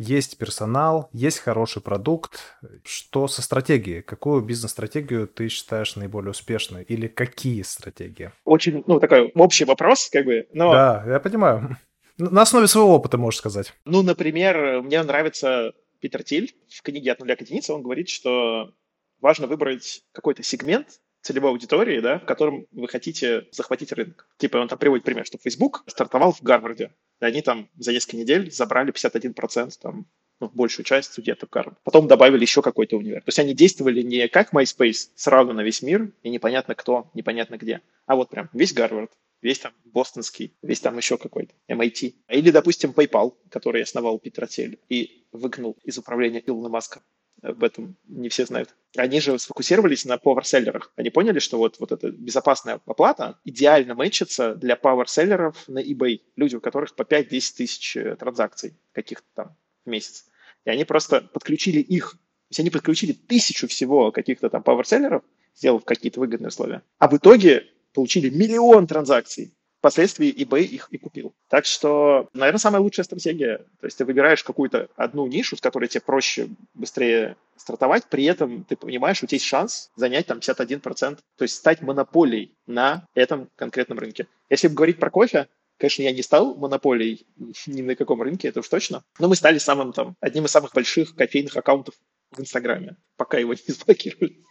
есть персонал, есть хороший продукт. Что со стратегией? Какую бизнес-стратегию ты считаешь наиболее успешной? Или какие стратегии? Очень, ну, такой общий вопрос, как бы, но... Да, я понимаю. *laughs* На основе своего опыта, можешь сказать. Ну, например, мне нравится Питер Тиль. В книге «От нуля к единице» он говорит, что важно выбрать какой-то сегмент, целевой аудитории, да, в котором вы хотите захватить рынок. Типа он там приводит пример, что Facebook стартовал в Гарварде, и они там за несколько недель забрали 51% там, ну, большую часть студентов Гарварда. Потом добавили еще какой-то универ. То есть они действовали не как MySpace, сразу на весь мир, и непонятно кто, непонятно где, а вот прям весь Гарвард, весь там бостонский, весь там еще какой-то, MIT. Или, допустим, PayPal, который основал Питер Тель и выгнал из управления Илона Маска об этом не все знают. Они же сфокусировались на power-селлерах. Они поняли, что вот, вот эта безопасная оплата идеально мэчится для power-селлеров на eBay. Люди, у которых по 5-10 тысяч э, транзакций каких-то там в месяц. И они просто подключили их. То есть они подключили тысячу всего каких-то там power-селлеров, сделав какие-то выгодные условия. А в итоге получили миллион транзакций впоследствии eBay их и купил. Так что, наверное, самая лучшая стратегия. То есть ты выбираешь какую-то одну нишу, с которой тебе проще быстрее стартовать, при этом ты понимаешь, у тебя есть шанс занять там 51%, то есть стать монополией на этом конкретном рынке. Если говорить про кофе, Конечно, я не стал монополией *laughs* ни на каком рынке, это уж точно. Но мы стали самым там, одним из самых больших кофейных аккаунтов в Инстаграме, пока его *laughs* не заблокировали.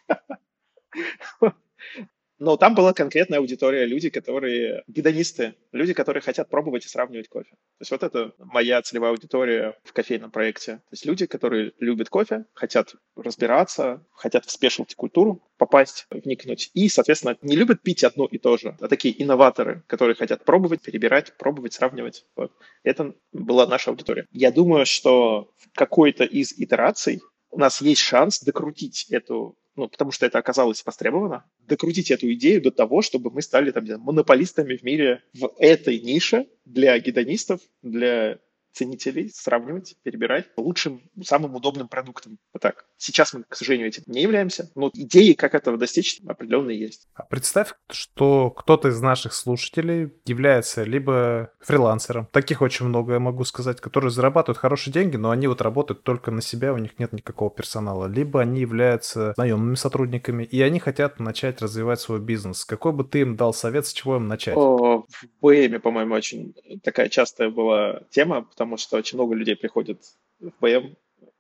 Но там была конкретная аудитория, люди, которые гедонисты, люди, которые хотят пробовать и сравнивать кофе. То есть вот это моя целевая аудитория в кофейном проекте. То есть люди, которые любят кофе, хотят разбираться, хотят в спешлти культуру попасть, вникнуть. И, соответственно, не любят пить одно и то же, а такие инноваторы, которые хотят пробовать, перебирать, пробовать, сравнивать. Вот. Это была наша аудитория. Я думаю, что в какой-то из итераций у нас есть шанс докрутить эту ну, потому что это оказалось востребовано, докрутить эту идею до того, чтобы мы стали там, монополистами в мире в этой нише для гедонистов, для ценителей, сравнивать, перебирать лучшим, самым удобным продуктом. Вот так. Сейчас мы, к сожалению, этим не являемся, но идеи, как этого достичь, определенно есть. А представь, что кто-то из наших слушателей является либо фрилансером, таких очень много, я могу сказать, которые зарабатывают хорошие деньги, но они вот работают только на себя, у них нет никакого персонала, либо они являются наемными сотрудниками, и они хотят начать развивать свой бизнес. Какой бы ты им дал совет, с чего им начать? О, в БМе, по-моему, очень такая частая была тема, потому что очень много людей приходят в БМ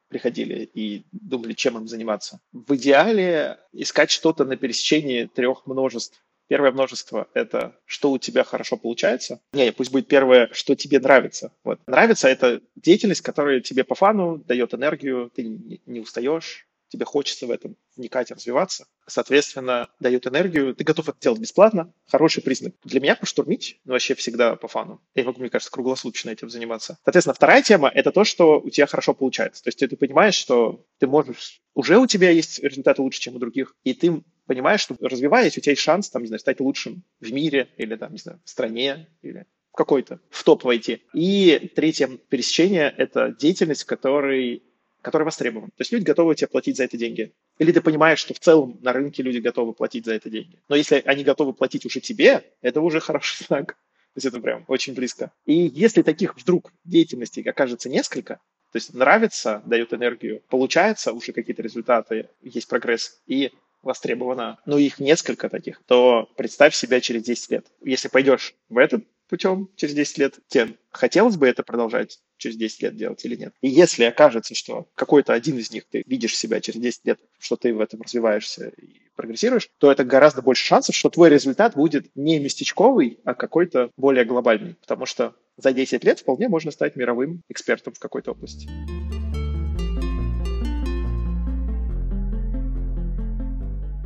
приходили и думали, чем им заниматься. В идеале искать что-то на пересечении трех множеств. Первое множество — это что у тебя хорошо получается. Не, пусть будет первое, что тебе нравится. Вот. Нравится — это деятельность, которая тебе по фану дает энергию, ты не устаешь, тебе хочется в этом вникать, развиваться, соответственно, дает энергию, ты готов это делать бесплатно, хороший признак. Для меня поштурмить ну, вообще всегда по фану. Я могу, мне кажется, круглосуточно этим заниматься. Соответственно, вторая тема — это то, что у тебя хорошо получается. То есть ты, понимаешь, что ты можешь... Уже у тебя есть результаты лучше, чем у других, и ты понимаешь, что развиваясь, у тебя есть шанс, там, не знаю, стать лучшим в мире или, там, не знаю, в стране или какой-то, в топ войти. И третье пересечение — это деятельность, в которой который востребован. То есть люди готовы тебе платить за это деньги. Или ты понимаешь, что в целом на рынке люди готовы платить за это деньги. Но если они готовы платить уже тебе, это уже *laughs* хороший знак. То есть это прям очень близко. И если таких вдруг деятельностей окажется несколько, то есть нравится, дает энергию, получается уже какие-то результаты, есть прогресс, и востребовано, но их несколько таких, то представь себя через 10 лет. Если пойдешь в этот путем через 10 лет, тем хотелось бы это продолжать через 10 лет делать или нет. И если окажется, что какой-то один из них ты видишь себя через 10 лет, что ты в этом развиваешься и прогрессируешь, то это гораздо больше шансов, что твой результат будет не местечковый, а какой-то более глобальный. Потому что за 10 лет вполне можно стать мировым экспертом в какой-то области.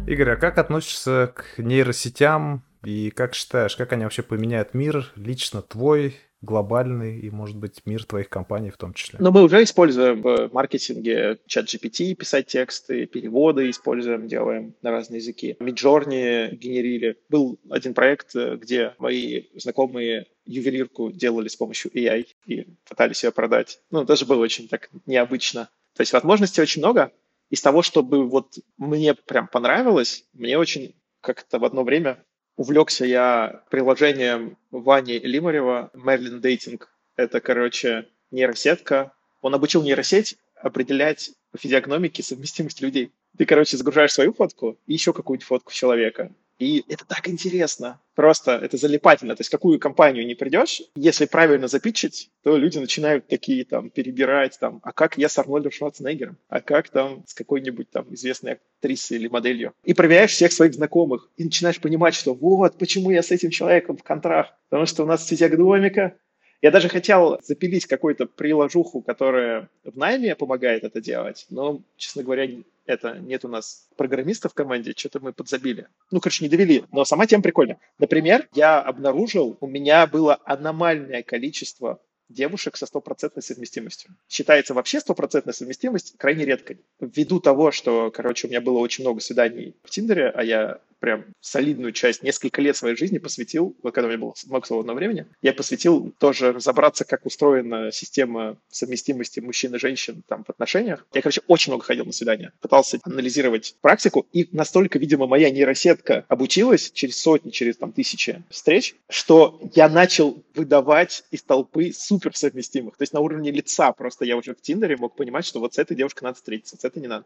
Игорь, а как относишься к нейросетям и как считаешь, как они вообще поменяют мир, лично твой, глобальный и, может быть, мир твоих компаний в том числе? Но мы уже используем в маркетинге чат GPT, писать тексты, переводы используем, делаем на разные языки. Midjourney генерили. Был один проект, где мои знакомые ювелирку делали с помощью AI и пытались ее продать. Ну, даже было очень так необычно. То есть возможностей очень много. Из того, чтобы вот мне прям понравилось, мне очень как-то в одно время увлекся я приложением Вани Лимарева Merlin Dating. Это, короче, нейросетка. Он обучил нейросеть определять по физиогномике совместимость людей. Ты, короче, загружаешь свою фотку и еще какую-нибудь фотку человека. И это так интересно. Просто это залипательно. То есть какую компанию не придешь, если правильно запитчить, то люди начинают такие там перебирать, там, а как я с Арнольдом Шварценеггером, а как там с какой-нибудь там известной актрисой или моделью. И проверяешь всех своих знакомых. И начинаешь понимать, что вот почему я с этим человеком в контрах. Потому что у нас физиогномика, я даже хотел запилить какую-то приложуху, которая в найме помогает это делать, но, честно говоря, это нет у нас программистов в команде, что-то мы подзабили. Ну, короче, не довели, но сама тема прикольная. Например, я обнаружил, у меня было аномальное количество девушек со стопроцентной совместимостью. Считается вообще стопроцентная совместимость крайне редкой. Ввиду того, что, короче, у меня было очень много свиданий в Тиндере, а я прям солидную часть, несколько лет своей жизни посвятил, вот когда у меня было много свободного времени, я посвятил тоже разобраться, как устроена система совместимости мужчин и женщин там в отношениях. Я, короче, очень много ходил на свидания, пытался анализировать практику, и настолько, видимо, моя нейросетка обучилась через сотни, через там тысячи встреч, что я начал выдавать из толпы супер совместимых. То есть на уровне лица просто я уже в Тиндере мог понимать, что вот с этой девушкой надо встретиться, с этой не надо.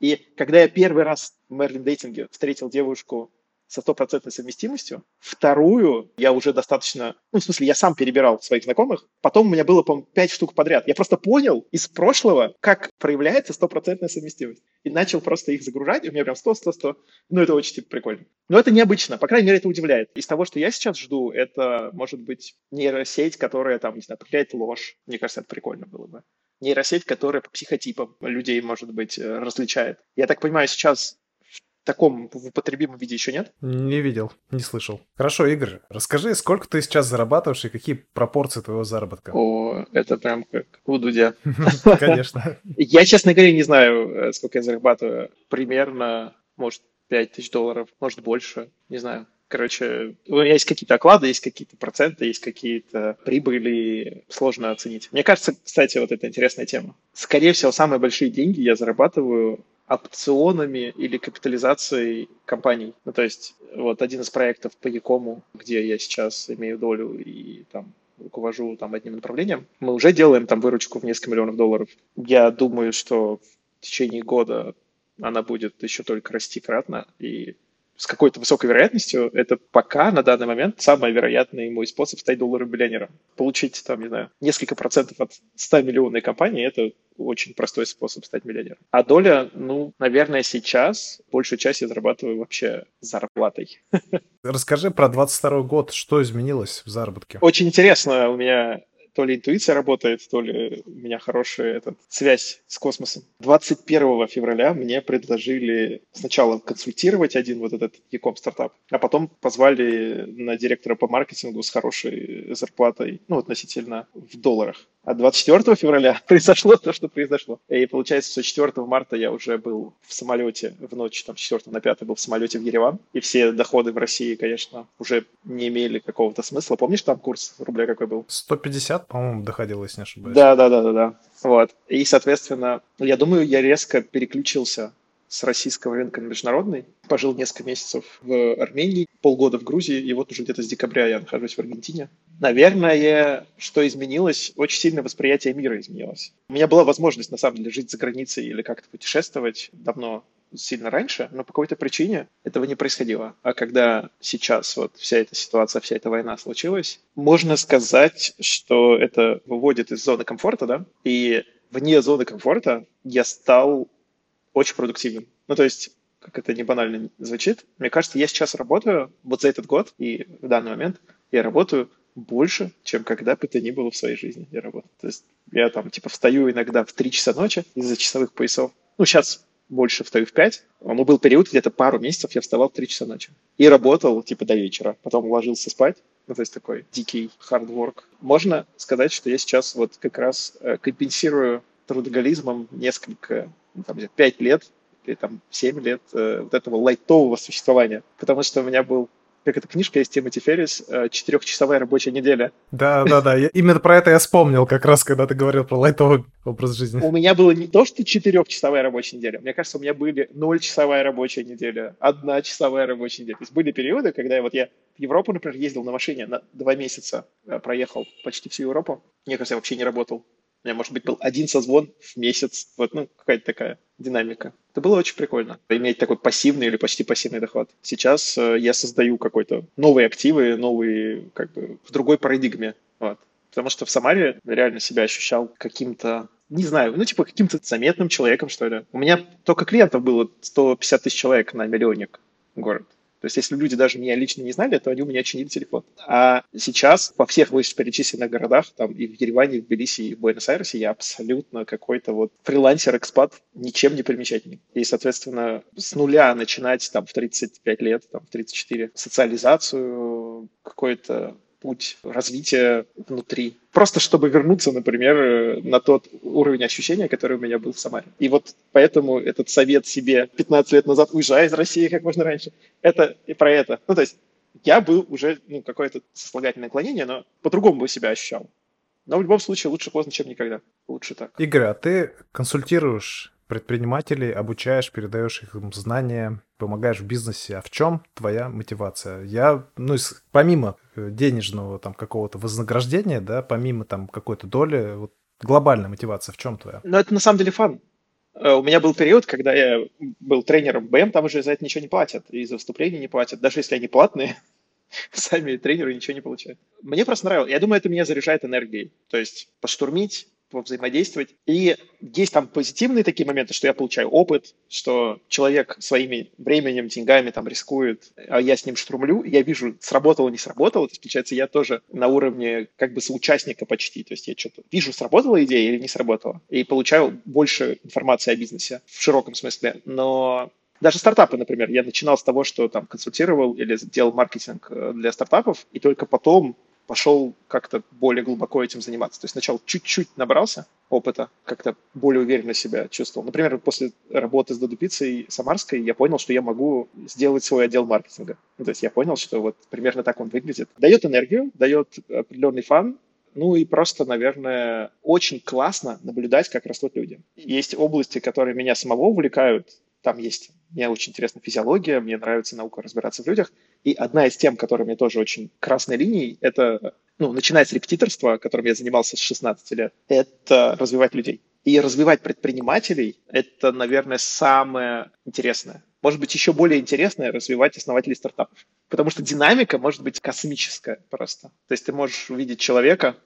И когда я первый раз в Мерлин Дейтинге встретил девушку со стопроцентной совместимостью. Вторую я уже достаточно... Ну, в смысле, я сам перебирал своих знакомых. Потом у меня было, по-моему, пять штук подряд. Я просто понял из прошлого, как проявляется стопроцентная совместимость. И начал просто их загружать. И у меня прям 100, 100, 100. Ну, это очень типа, прикольно. Но это необычно. По крайней мере, это удивляет. Из того, что я сейчас жду, это может быть нейросеть, которая там, не знаю, определяет ложь. Мне кажется, это прикольно было бы нейросеть, которая по психотипам людей, может быть, э, различает. Я так понимаю, сейчас в таком в употребимом виде еще нет? Не видел, не слышал. Хорошо, Игорь, расскажи, сколько ты сейчас зарабатываешь и какие пропорции твоего заработка? О, это прям как у Дудя. *laughs* Конечно. Я, честно говоря, не знаю, э, сколько я зарабатываю. Примерно, может, 5 тысяч долларов, может, больше, не знаю. Короче, у меня есть какие-то оклады, есть какие-то проценты, есть какие-то прибыли, сложно оценить. Мне кажется, кстати, вот это интересная тема. Скорее всего, самые большие деньги я зарабатываю опционами или капитализацией компаний. Ну, то есть, вот один из проектов по Якому, где я сейчас имею долю и там руковожу там одним направлением, мы уже делаем там выручку в несколько миллионов долларов. Я думаю, что в течение года она будет еще только расти кратно, и с какой-то высокой вероятностью это пока на данный момент самый вероятный мой способ стать долларовым миллионером. Получить, там, не знаю, несколько процентов от 100 миллионной компании – это очень простой способ стать миллионером. А доля, ну, наверное, сейчас большую часть я зарабатываю вообще зарплатой. *laughs* Расскажи про 22 год, что изменилось в заработке? Очень интересно у меня то ли интуиция работает, то ли у меня хорошая этот, связь с космосом. 21 февраля мне предложили сначала консультировать один вот этот Ecom стартап, а потом позвали на директора по маркетингу с хорошей зарплатой, ну, относительно в долларах. А 24 февраля *laughs* произошло то, что произошло. И получается, что 4 марта я уже был в самолете в ночь, там, 4 на 5 был в самолете в Ереван. И все доходы в России, конечно, уже не имели какого-то смысла. Помнишь, там курс рубля какой был? 150, по-моему, доходило, если не ошибаюсь. Да, да, да, да, да. Вот. И, соответственно, я думаю, я резко переключился с российского рынка на международный. Пожил несколько месяцев в Армении, полгода в Грузии, и вот уже где-то с декабря я нахожусь в Аргентине. Наверное, что изменилось, очень сильно восприятие мира изменилось. У меня была возможность, на самом деле, жить за границей или как-то путешествовать давно, сильно раньше, но по какой-то причине этого не происходило. А когда сейчас вот вся эта ситуация, вся эта война случилась, можно сказать, что это выводит из зоны комфорта, да, и вне зоны комфорта я стал очень продуктивен. Ну, то есть, как это не банально звучит, мне кажется, я сейчас работаю вот за этот год, и в данный момент я работаю больше, чем когда бы то ни было в своей жизни я работаю. То есть я там типа встаю иногда в 3 часа ночи из-за часовых поясов. Ну, сейчас больше встаю в 5. Но был период, где-то пару месяцев я вставал в 3 часа ночи. И работал типа до вечера. Потом ложился спать. Ну, то есть такой дикий хардворк. Можно сказать, что я сейчас вот как раз э, компенсирую трудоголизмом несколько ну, там, 5 лет или там 7 лет э, вот этого лайтового существования. Потому что у меня был как эта книжка есть Тимоти Феррис э, «Четырехчасовая рабочая неделя». Да, да, да. Я, именно про это я вспомнил, как раз, когда ты говорил про лайтовый образ жизни. У меня было не то, что четырехчасовая рабочая неделя. Мне кажется, у меня были нольчасовая рабочая неделя, одна часовая рабочая неделя. То есть были периоды, когда я вот я в Европу, например, ездил на машине на два месяца, э, проехал почти всю Европу. Мне кажется, я вообще не работал. Меня, может быть, был один созвон в месяц. Вот, ну, какая-то такая динамика. Это было очень прикольно, иметь такой пассивный или почти пассивный доход. Сейчас э, я создаю какой-то новые активы, новые, как бы, в другой парадигме. Вот. Потому что в Самаре реально себя ощущал каким-то, не знаю, ну, типа, каким-то заметным человеком, что ли. У меня только клиентов было 150 тысяч человек на миллионник город. То есть, если люди даже меня лично не знали, то они у меня чинили телефон. А сейчас во всех вышеперечисленных городах, там и в Ереване, и в Тбилиси, и в Буэнос-Айресе, я абсолютно какой-то вот фрилансер-экспат, ничем не примечательный. И, соответственно, с нуля начинать там в 35 лет, там в 34, социализацию, какой-то путь развития внутри. Просто чтобы вернуться, например, на тот уровень ощущения, который у меня был в Самаре. И вот поэтому этот совет себе 15 лет назад «уезжай из России как можно раньше» — это и про это. Ну, то есть я был уже ну, какое-то сослагательное наклонение, но по-другому бы себя ощущал. Но в любом случае лучше поздно, чем никогда. Лучше так. Игорь, а ты консультируешь предпринимателей, обучаешь, передаешь их знания, помогаешь в бизнесе. А в чем твоя мотивация? Я, ну, помимо э, денежного там какого-то вознаграждения, да, помимо там какой-то доли, вот глобальная мотивация в чем твоя? Ну, это на самом деле фан. Э, у меня был период, когда я был тренером БМ, там уже за это ничего не платят, и за выступления не платят. Даже если они платные, *laughs* сами тренеры ничего не получают. Мне просто нравилось. Я думаю, это меня заряжает энергией. То есть поштурмить, взаимодействовать. И есть там позитивные такие моменты, что я получаю опыт, что человек своими временем, деньгами там рискует, а я с ним штурмлю, я вижу, сработало, не сработало. То есть, получается, я тоже на уровне как бы соучастника почти. То есть я что-то вижу, сработала идея или не сработала. И получаю больше информации о бизнесе в широком смысле. Но даже стартапы, например, я начинал с того, что там консультировал или делал маркетинг э, для стартапов, и только потом пошел как-то более глубоко этим заниматься. То есть сначала чуть-чуть набрался опыта, как-то более уверенно себя чувствовал. Например, после работы с Додупицей Самарской я понял, что я могу сделать свой отдел маркетинга. Ну, то есть я понял, что вот примерно так он выглядит. Дает энергию, дает определенный фан, ну и просто, наверное, очень классно наблюдать, как растут люди. Есть области, которые меня самого увлекают, там есть, мне очень интересна физиология, мне нравится наука разбираться в людях. И одна из тем, которая мне тоже очень красной линией, это, ну, начиная с репетиторства, которым я занимался с 16 лет, это развивать людей. И развивать предпринимателей – это, наверное, самое интересное. Может быть, еще более интересное – развивать основателей стартапов. Потому что динамика может быть космическая просто. То есть ты можешь увидеть человека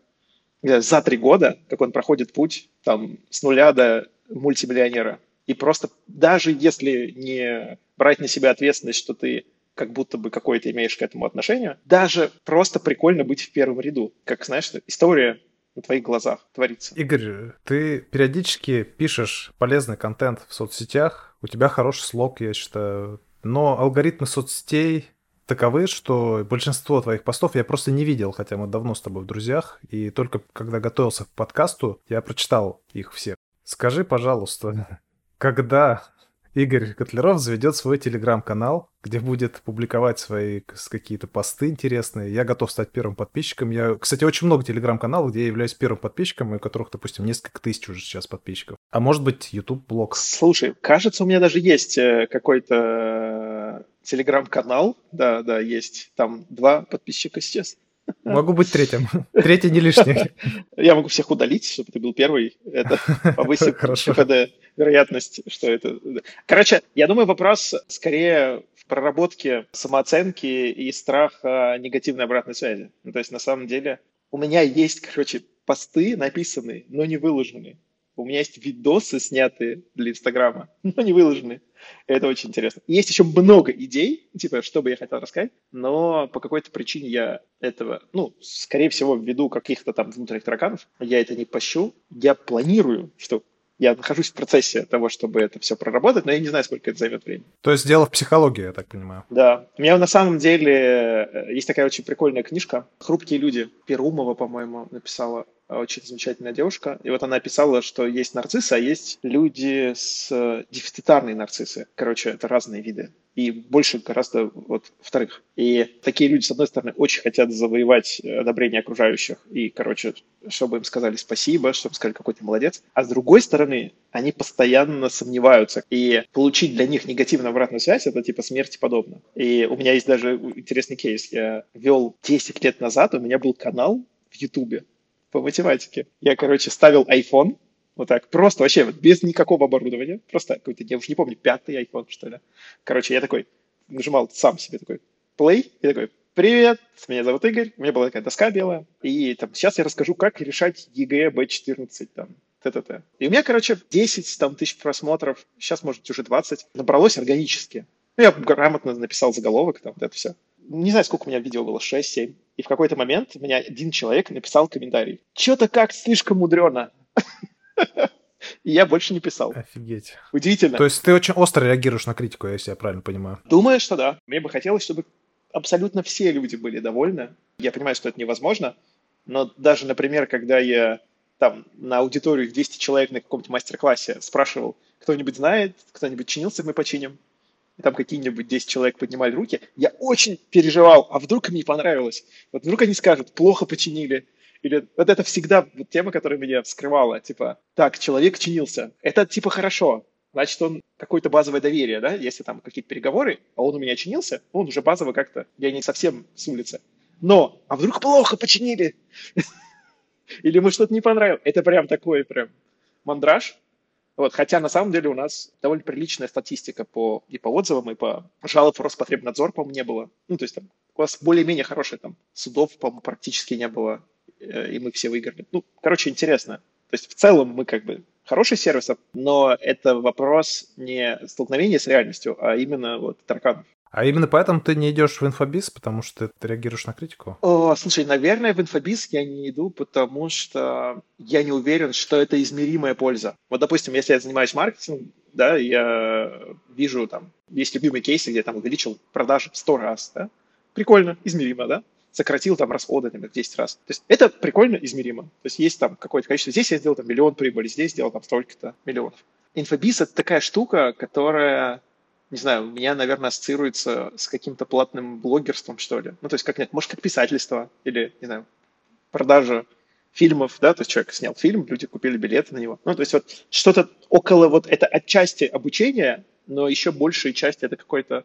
за три года, как он проходит путь там, с нуля до мультимиллионера и просто даже если не брать на себя ответственность, что ты как будто бы какое-то имеешь к этому отношение, даже просто прикольно быть в первом ряду. Как, знаешь, история на твоих глазах творится. Игорь, ты периодически пишешь полезный контент в соцсетях, у тебя хороший слог, я считаю, но алгоритмы соцсетей таковы, что большинство твоих постов я просто не видел, хотя мы давно с тобой в друзьях, и только когда готовился к подкасту, я прочитал их всех. Скажи, пожалуйста, когда Игорь Котлеров заведет свой телеграм-канал, где будет публиковать свои какие-то посты интересные. Я готов стать первым подписчиком. Я, кстати, очень много телеграм-каналов, где я являюсь первым подписчиком, и у которых, допустим, несколько тысяч уже сейчас подписчиков. А может быть, YouTube-блог. Слушай, кажется, у меня даже есть э, какой-то телеграм-канал. Да, да, есть. Там два подписчика сейчас. Могу быть третьим. *laughs* Третий не лишний. *laughs* Я могу всех удалить, чтобы ты был первый. Это *laughs* повысит КПД вероятность, что это... Короче, я думаю, вопрос скорее в проработке самооценки и страха негативной обратной связи. Ну, то есть, на самом деле, у меня есть, короче, посты написанные, но не выложенные. У меня есть видосы, снятые для Инстаграма, *laughs* но не выложенные. Это очень интересно. Есть еще много идей, типа, что бы я хотел рассказать, но по какой-то причине я этого, ну, скорее всего, ввиду каких-то там внутренних тараканов, я это не пощу. Я планирую, что я нахожусь в процессе того, чтобы это все проработать, но я не знаю, сколько это займет времени. То есть дело в психологии, я так понимаю. Да. У меня на самом деле э, есть такая очень прикольная книжка «Хрупкие люди». Перумова, по-моему, написала очень замечательная девушка. И вот она писала, что есть нарциссы, а есть люди с дефицитарные нарциссы. Короче, это разные виды. И больше гораздо вот вторых. И такие люди, с одной стороны, очень хотят завоевать одобрение окружающих. И, короче, чтобы им сказали спасибо, чтобы сказали, какой ты молодец. А с другой стороны, они постоянно сомневаются. И получить для них негативную обратную связь, это типа смерти подобно. И у меня есть даже интересный кейс. Я вел 10 лет назад, у меня был канал в Ютубе по математике. Я, короче, ставил iPhone, вот так, просто вообще вот, без никакого оборудования, просто какой-то, я уж не помню, пятый iPhone, что ли. Короче, я такой нажимал сам себе такой play, и такой, привет, меня зовут Игорь, у меня была такая доска белая, и там сейчас я расскажу, как решать ЕГЭ B14, там, т-т-т. И у меня, короче, 10 там, тысяч просмотров, сейчас, может, уже 20, набралось органически. Ну, я грамотно написал заголовок, там, вот это все. Не знаю, сколько у меня видео было, 6-7. И в какой-то момент у меня один человек написал комментарий. Что-то как слишком мудрено. *laughs* *laughs* И я больше не писал. Офигеть. Удивительно. То есть ты очень остро реагируешь на критику, если я правильно понимаю? Думаю, что да. Мне бы хотелось, чтобы абсолютно все люди были довольны. Я понимаю, что это невозможно, но даже, например, когда я там на аудиторию 200 человек на каком-то мастер-классе спрашивал, кто-нибудь знает, кто-нибудь чинился, мы починим, и там какие-нибудь 10 человек поднимали руки, я очень переживал, а вдруг им не понравилось? Вот вдруг они скажут, плохо починили, или вот это всегда тема, которая меня вскрывала, типа, так, человек чинился, это типа хорошо, значит, он какое-то базовое доверие, да, если там какие-то переговоры, а он у меня чинился, он уже базово как-то, я не совсем с улицы. Но, а вдруг плохо починили? *laughs* Или мы что-то не понравилось? Это прям такой прям мандраж, вот, хотя на самом деле у нас довольно приличная статистика по, и по отзывам, и по жалоб Роспотребнадзор, по-моему, не было. Ну, то есть там у вас более-менее хорошие там судов, по-моему, практически не было, и мы все выиграли. Ну, короче, интересно. То есть в целом мы как бы хороший сервис, но это вопрос не столкновения с реальностью, а именно вот тараканов. А именно поэтому ты не идешь в инфобиз, потому что ты реагируешь на критику? О, слушай, наверное, в инфобиз я не иду, потому что я не уверен, что это измеримая польза. Вот, допустим, если я занимаюсь маркетингом, да, я вижу там, есть любимые кейсы, где я там увеличил продажи в 100 раз, да, прикольно, измеримо, да, сократил там расходы, например, 10 раз. То есть это прикольно измеримо. То есть есть там какое-то количество, здесь я сделал там миллион прибыли, здесь сделал там столько-то миллионов. Инфобиз — это такая штука, которая не знаю, у меня, наверное, ассоциируется с каким-то платным блогерством, что ли. Ну, то есть, как нет, может, как писательство или, не знаю, продажа фильмов, да, то есть человек снял фильм, люди купили билеты на него. Ну, то есть вот что-то около вот, это отчасти обучения, но еще большая часть это какой-то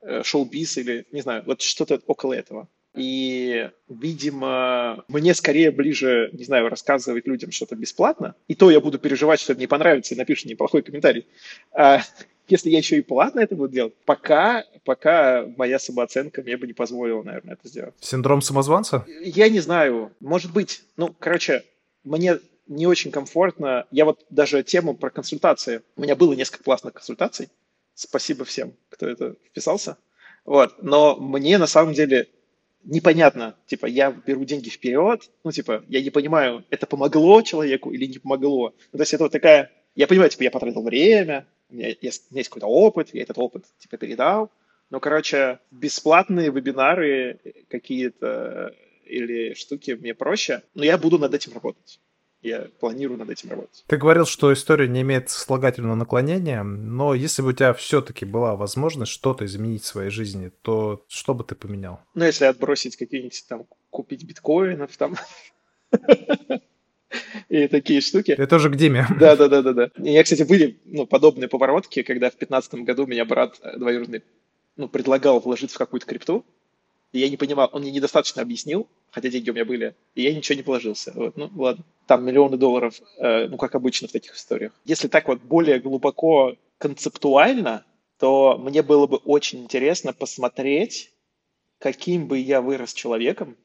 э, шоу-биз или, не знаю, вот что-то около этого. И, видимо, мне скорее ближе, не знаю, рассказывать людям что-то бесплатно. И то я буду переживать, что мне понравится, и напишут неплохой комментарий. А, если я еще и платно это буду делать, пока, пока моя самооценка мне бы не позволила, наверное, это сделать. Синдром самозванца? Я не знаю. Может быть. Ну, короче, мне не очень комфортно. Я вот даже тему про консультации. У меня было несколько классных консультаций. Спасибо всем, кто это вписался. Вот. Но мне на самом деле непонятно, типа, я беру деньги вперед, ну, типа, я не понимаю, это помогло человеку или не помогло. Ну, то есть это вот такая, я понимаю, типа, я потратил время, у меня есть, у меня есть какой-то опыт, я этот опыт, типа, передал, но, короче, бесплатные вебинары какие-то или штуки мне проще, но я буду над этим работать я планирую над этим работать. Ты говорил, что история не имеет слагательного наклонения, но если бы у тебя все-таки была возможность что-то изменить в своей жизни, то что бы ты поменял? Ну, если отбросить какие-нибудь там, купить биткоинов там, *laughs* и такие штуки. Это уже к Диме. Да, да, да, да, да. И я, кстати, были ну, подобные поворотки, когда в 2015 году меня брат двоюродный ну, предлагал вложить в какую-то крипту, и я не понимал, он мне недостаточно объяснил, хотя деньги у меня были, и я ничего не положился. Вот, ну, ладно. Там миллионы долларов, э, ну, как обычно в таких историях. Если так вот более глубоко концептуально, то мне было бы очень интересно посмотреть, каким бы я вырос человеком,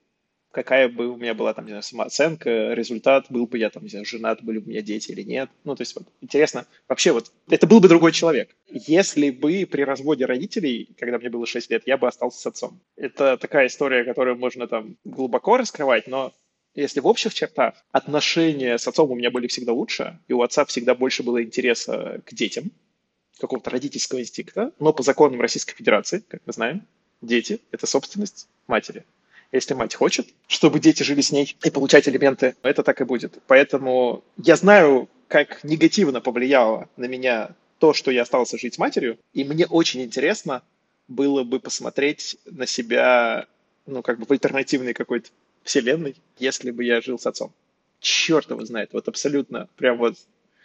какая бы у меня была там, не знаю, самооценка, результат, был бы я там, не знаю, женат, были бы у меня дети или нет. Ну, то есть вот интересно, вообще вот, это был бы другой человек. Если бы при разводе родителей, когда мне было 6 лет, я бы остался с отцом. Это такая история, которую можно там глубоко раскрывать, но если в общих чертах отношения с отцом у меня были всегда лучше, и у отца всегда больше было интереса к детям, какого-то родительского инстинкта, но по законам Российской Федерации, как мы знаем, дети – это собственность матери. Если мать хочет, чтобы дети жили с ней и получать элементы, это так и будет. Поэтому я знаю, как негативно повлияло на меня то, что я остался жить с матерью, и мне очень интересно было бы посмотреть на себя, ну, как бы в альтернативной какой-то вселенной, если бы я жил с отцом. Черт его знает, вот абсолютно, прям вот,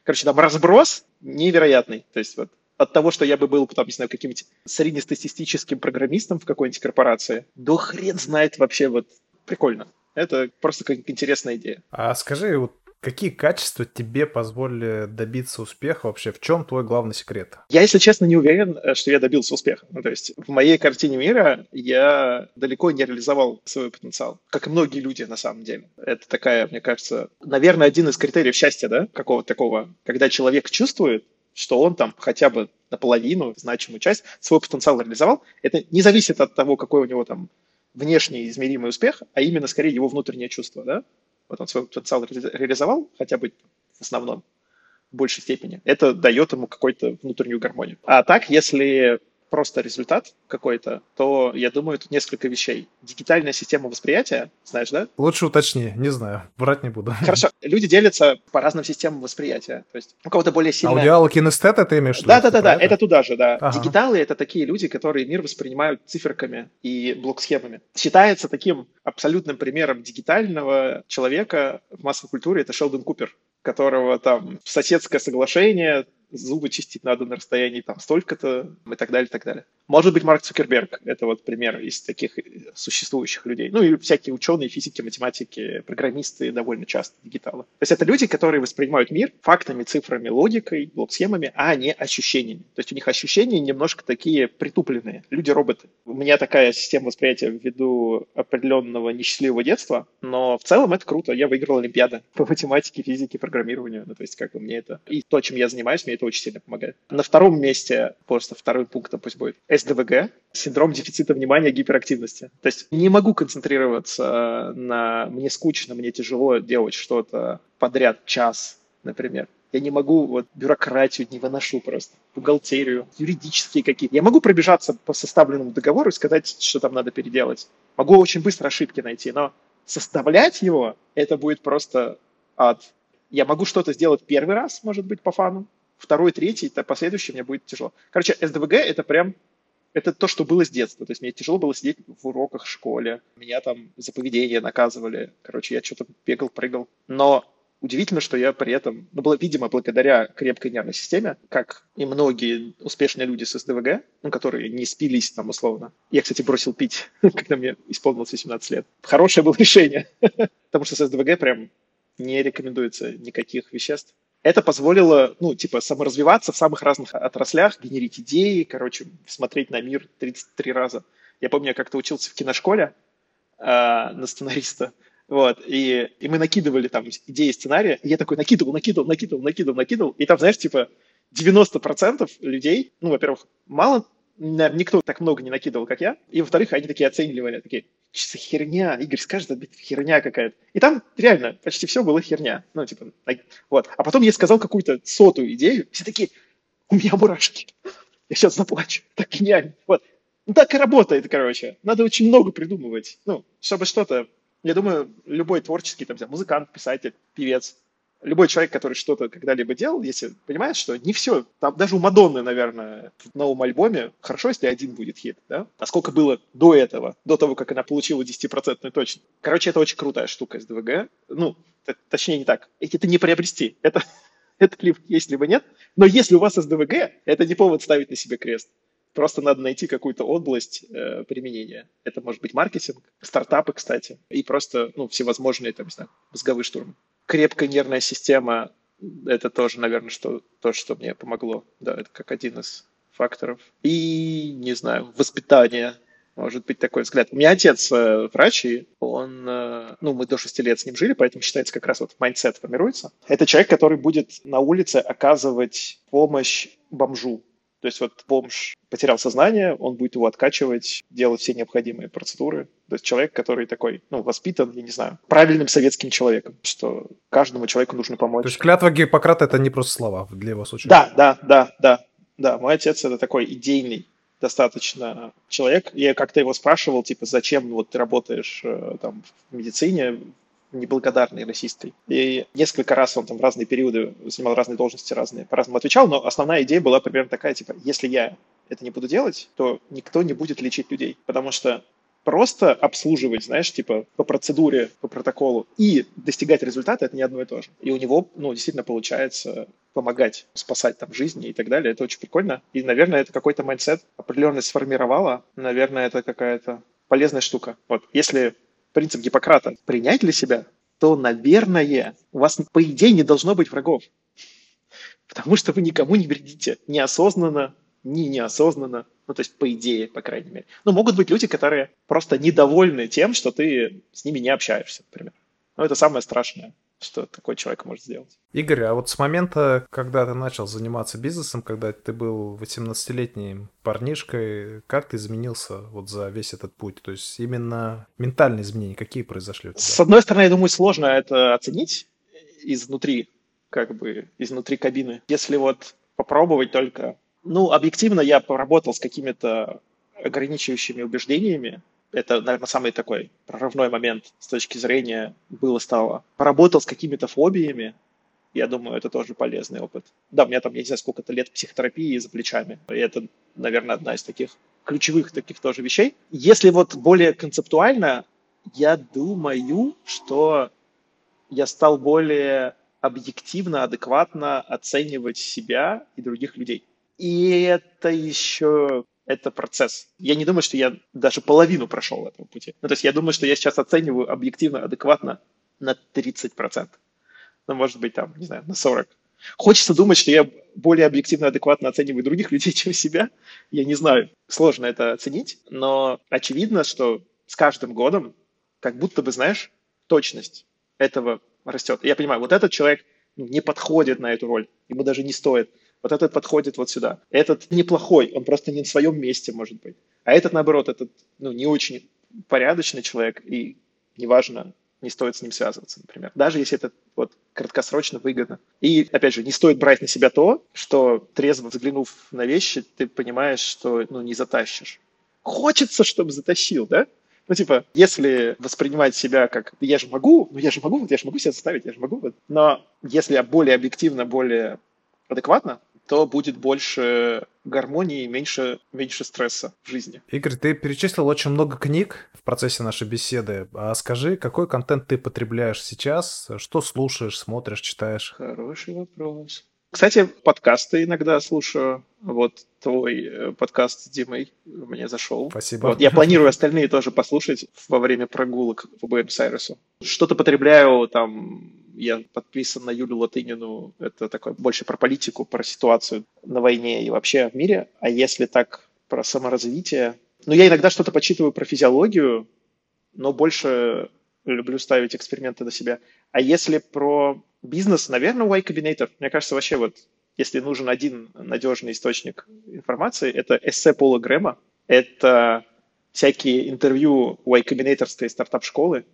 короче, там разброс невероятный. То есть вот от того, что я бы был, там, не знаю, каким-нибудь среднестатистическим программистом в какой-нибудь корпорации, до хрен знает вообще, вот, прикольно. Это просто как интересная идея. А скажи, вот Какие качества тебе позволили добиться успеха вообще? В чем твой главный секрет? Я, если честно, не уверен, что я добился успеха. Ну, то есть в моей картине мира я далеко не реализовал свой потенциал, как и многие люди на самом деле. Это такая, мне кажется, наверное, один из критериев счастья, да, какого-то такого, когда человек чувствует, что он там хотя бы наполовину, значимую часть, свой потенциал реализовал. Это не зависит от того, какой у него там внешний измеримый успех, а именно скорее его внутреннее чувство, да? Вот он свой потенциал реализовал, хотя бы в основном, в большей степени. Это дает ему какую-то внутреннюю гармонию. А так, если просто результат какой-то, то, я думаю, тут несколько вещей. Дигитальная система восприятия, знаешь, да? Лучше уточни, не знаю, брать не буду. Хорошо, люди делятся по разным системам восприятия. То есть у кого-то более сильно... Аудиалы, кинестеты ты имеешь? Да-да-да, это? это туда же, да. Ага. Дигиталы — это такие люди, которые мир воспринимают циферками и блок-схемами. Считается таким абсолютным примером дигитального человека в массовой культуре — это Шелдон Купер которого там соседское соглашение, зубы чистить надо на расстоянии там столько-то и так далее, и так далее. Может быть, Марк Цукерберг — это вот пример из таких существующих людей. Ну и всякие ученые, физики, математики, программисты довольно часто дигиталы. То есть это люди, которые воспринимают мир фактами, цифрами, логикой, блок-схемами, а не ощущениями. То есть у них ощущения немножко такие притупленные. Люди-роботы. У меня такая система восприятия ввиду определенного несчастливого детства, но в целом это круто. Я выиграл Олимпиады по математике, физике, программированию. Ну, то есть как бы мне это... И то, чем я занимаюсь, мне это очень сильно помогает. На втором месте, просто второй пункт пусть будет, СДВГ, синдром дефицита внимания гиперактивности. То есть не могу концентрироваться на «мне скучно, мне тяжело делать что-то подряд час», например. Я не могу, вот, бюрократию не выношу просто, бухгалтерию, юридические какие-то. Я могу пробежаться по составленному договору и сказать, что там надо переделать. Могу очень быстро ошибки найти, но составлять его, это будет просто ад. Я могу что-то сделать первый раз, может быть, по фану, второй, третий, то последующий мне будет тяжело. Короче, СДВГ — это прям это то, что было с детства. То есть мне тяжело было сидеть в уроках в школе. Меня там за поведение наказывали. Короче, я что-то бегал, прыгал. Но удивительно, что я при этом, ну, было, видимо, благодаря крепкой нервной системе, как и многие успешные люди с СДВГ, ну, которые не спились там условно. Я, кстати, бросил пить, *laughs* когда мне исполнилось 18 лет. Хорошее было решение, *laughs* потому что с СДВГ прям не рекомендуется никаких веществ это позволило, ну, типа, саморазвиваться в самых разных отраслях, генерить идеи, короче, смотреть на мир 33 раза. Я помню, я как-то учился в киношколе э, на сценариста, вот, и, и мы накидывали там идеи сценария, и я такой накидывал, накидывал, накидывал, накидывал, накидывал, и там, знаешь, типа 90% людей, ну, во-первых, мало, наверное, никто так много не накидывал, как я, и, во-вторых, они такие оценивали, такие, за херня? Игорь скажет, это херня какая-то. И там реально почти все было херня. Ну, типа, вот. А потом я сказал какую-то сотую идею, все такие, у меня мурашки. Я сейчас заплачу. Так гениально. Вот. Ну, так и работает, короче. Надо очень много придумывать. Ну, чтобы что-то... Я думаю, любой творческий, там, музыкант, писатель, певец, любой человек, который что-то когда-либо делал, если понимает, что не все, там даже у Мадонны, наверное, в новом альбоме хорошо, если один будет хит, да? А сколько было до этого, до того, как она получила 10% точность. Короче, это очень крутая штука с ДВГ. Ну, точнее не так. Это не приобрести. Это, *laughs* это либо есть, либо нет. Но если у вас СДВГ, это не повод ставить на себе крест. Просто надо найти какую-то область э, применения. Это может быть маркетинг, стартапы, кстати, и просто ну, всевозможные там, не знаю, мозговые штурмы крепкая нервная система – это тоже, наверное, что, то, что мне помогло. Да, это как один из факторов. И, не знаю, воспитание, может быть такой взгляд. У меня отец э, врач, и он, э, ну, мы до шести лет с ним жили, поэтому считается как раз вот майндсет формируется. Это человек, который будет на улице оказывать помощь бомжу. То есть вот бомж потерял сознание, он будет его откачивать, делать все необходимые процедуры. То есть человек, который такой, ну, воспитан, я не знаю, правильным советским человеком, что каждому человеку нужно помочь. То есть клятва Гиппократа – это не просто слова для вас очень. Да, да, да, да, да. Мой отец – это такой идейный достаточно человек. Я как-то его спрашивал, типа, зачем вот ты работаешь э, там в медицине, неблагодарный, расистый. И несколько раз он там в разные периоды занимал разные должности, разные, по-разному отвечал, но основная идея была примерно такая, типа, если я это не буду делать, то никто не будет лечить людей, потому что просто обслуживать, знаешь, типа по процедуре, по протоколу и достигать результата – это не одно и то же. И у него, ну, действительно получается помогать, спасать там жизни и так далее. Это очень прикольно. И, наверное, это какой-то майндсет определенно сформировало. Наверное, это какая-то полезная штука. Вот, если принцип Гиппократа принять для себя, то, наверное, у вас, по идее, не должно быть врагов. Потому что вы никому не вредите. Неосознанно, ни неосознанно. Ну, то есть, по идее, по крайней мере. Но могут быть люди, которые просто недовольны тем, что ты с ними не общаешься, например. Но это самое страшное что такой человек может сделать. Игорь, а вот с момента, когда ты начал заниматься бизнесом, когда ты был 18-летним парнишкой, как ты изменился вот за весь этот путь? То есть именно ментальные изменения какие произошли у тебя? С одной стороны, я думаю, сложно это оценить изнутри, как бы изнутри кабины. Если вот попробовать только... Ну, объективно я поработал с какими-то ограничивающими убеждениями, это, наверное, самый такой прорывной момент с точки зрения было-стало. Поработал с какими-то фобиями, я думаю, это тоже полезный опыт. Да, у меня там, я не знаю, сколько-то лет психотерапии за плечами, и это, наверное, одна из таких ключевых таких тоже вещей. Если вот более концептуально, я думаю, что я стал более объективно, адекватно оценивать себя и других людей. И это еще это процесс. Я не думаю, что я даже половину прошел этого пути. Ну, то есть я думаю, что я сейчас оцениваю объективно, адекватно на 30%. Ну, может быть, там, не знаю, на 40%. Хочется думать, что я более объективно, адекватно оцениваю других *laughs* людей, чем себя. Я не знаю, сложно это оценить, но очевидно, что с каждым годом, как будто бы, знаешь, точность этого растет. я понимаю, вот этот человек не подходит на эту роль, ему даже не стоит вот этот подходит вот сюда. Этот неплохой, он просто не на своем месте, может быть. А этот, наоборот, этот ну, не очень порядочный человек, и неважно, не стоит с ним связываться, например. Даже если это вот краткосрочно выгодно. И, опять же, не стоит брать на себя то, что, трезво взглянув на вещи, ты понимаешь, что ну, не затащишь. Хочется, чтобы затащил, да? Ну, типа, если воспринимать себя как «я же могу, ну я же могу, я же могу себя заставить, я же могу». Вот. Но если я более объективно, более адекватно, то будет больше гармонии, меньше, меньше стресса в жизни. Игорь, ты перечислил очень много книг в процессе нашей беседы. А скажи, какой контент ты потребляешь сейчас? Что слушаешь, смотришь, читаешь? Хороший вопрос. Кстати, подкасты иногда слушаю. Вот твой э, подкаст с Димой мне зашел. Спасибо. Вот, я планирую остальные тоже послушать во время прогулок по Буэнос-Айресу. Что-то потребляю там я подписан на Юлю Латынину. Это такое больше про политику, про ситуацию на войне и вообще в мире. А если так про саморазвитие... Ну, я иногда что-то почитываю про физиологию, но больше люблю ставить эксперименты на себя. А если про бизнес, наверное, Y Combinator. Мне кажется, вообще вот, если нужен один надежный источник информации, это эссе Пола Грэма. Это всякие интервью у Y-Combinatorской стартап-школы.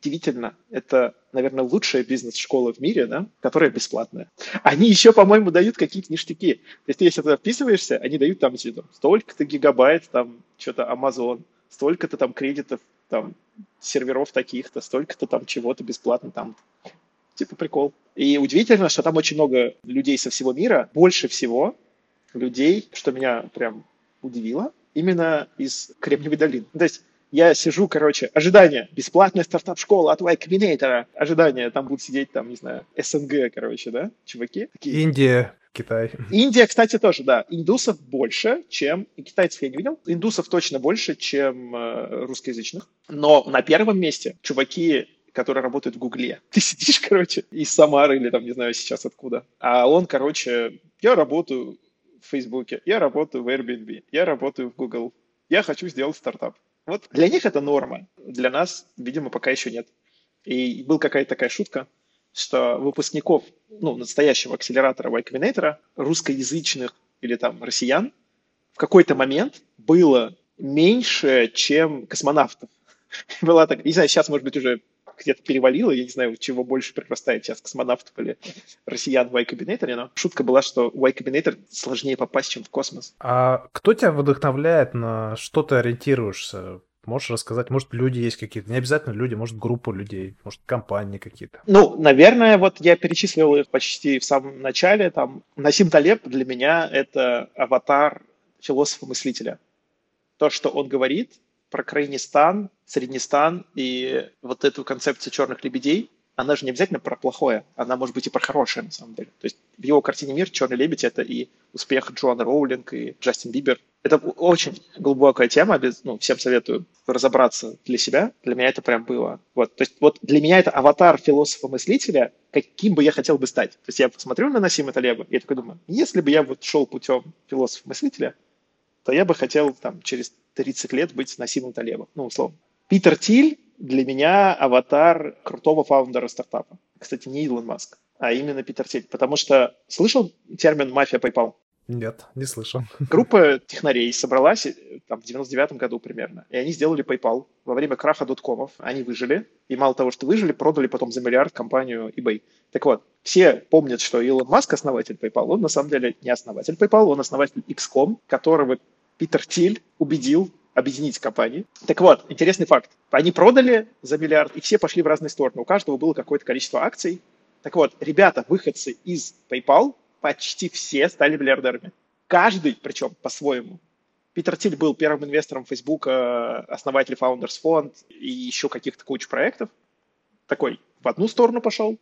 Удивительно, это, наверное, лучшая бизнес-школа в мире, да, которая бесплатная. Они еще, по-моему, дают какие-то ништяки. То есть ты, если туда вписываешься, они дают там, там столько-то гигабайт, там что-то Amazon, столько-то там кредитов, там серверов таких-то, столько-то там чего-то бесплатно там. Типа прикол. И удивительно, что там очень много людей со всего мира, больше всего людей, что меня прям удивило, именно из Кремниевой долины. То есть я сижу, короче, ожидание, бесплатная стартап-школа от Y Combinator, ожидание, там будут сидеть, там, не знаю, СНГ, короче, да, чуваки. Такие. Индия, Китай. Индия, кстати, тоже, да. Индусов больше, чем... И китайцев я не видел. Индусов точно больше, чем э, русскоязычных. Но на первом месте чуваки которые работают в Гугле. *laughs* Ты сидишь, короче, из Самары или там, не знаю, сейчас откуда. А он, короче, я работаю в Фейсбуке, я работаю в Airbnb, я работаю в Google, я хочу сделать стартап. Вот для них это норма, для нас, видимо, пока еще нет. И была какая-то такая шутка, что выпускников, ну, настоящего акселератора Y Combinator, русскоязычных или там россиян, в какой-то момент было меньше, чем космонавтов. *laughs* Была так, не знаю, сейчас, может быть, уже где-то перевалило, я не знаю, чего больше прирастает сейчас, космонавтов или россиян в Y Combinator, но шутка была, что в Y Combinator сложнее попасть, чем в космос. А кто тебя вдохновляет, на что ты ориентируешься? Можешь рассказать, может, люди есть какие-то, не обязательно люди, может, группа людей, может, компании какие-то. Ну, наверное, вот я перечислил их почти в самом начале, там, Насим Талеб для меня это аватар философа-мыслителя. То, что он говорит, про Крайнистан, Среднестан и вот эту концепцию черных лебедей, она же не обязательно про плохое, она может быть и про хорошее, на самом деле. То есть в его картине мир «Черный лебедь» — это и успех Джоанны Роулинг, и Джастин Бибер. Это очень глубокая тема, ну, всем советую разобраться для себя. Для меня это прям было. Вот, то есть вот для меня это аватар философа-мыслителя, каким бы я хотел бы стать. То есть я посмотрю на Насима Талеба, и я такой думаю, если бы я вот шел путем философа-мыслителя, то я бы хотел там через 30 лет быть Насимом Талебом, ну, условно. Питер Тиль для меня аватар крутого фаундера стартапа. Кстати, не Илон Маск, а именно Питер Тиль. Потому что слышал термин «мафия PayPal»? Нет, не слышал. Группа технарей собралась э, там, в 99 году примерно, и они сделали PayPal во время краха доткомов. Они выжили, и мало того, что выжили, продали потом за миллиард компанию eBay. Так вот, все помнят, что Илон Маск основатель PayPal. Он на самом деле не основатель PayPal, он основатель XCOM, которого Питер Тиль убедил объединить компании. Так вот, интересный факт. Они продали за миллиард, и все пошли в разные стороны. У каждого было какое-то количество акций. Так вот, ребята, выходцы из PayPal, почти все стали миллиардерами. Каждый, причем по-своему. Питер Тиль был первым инвестором Facebook, основатель Founders Fund и еще каких-то кучу проектов. Такой в одну сторону пошел,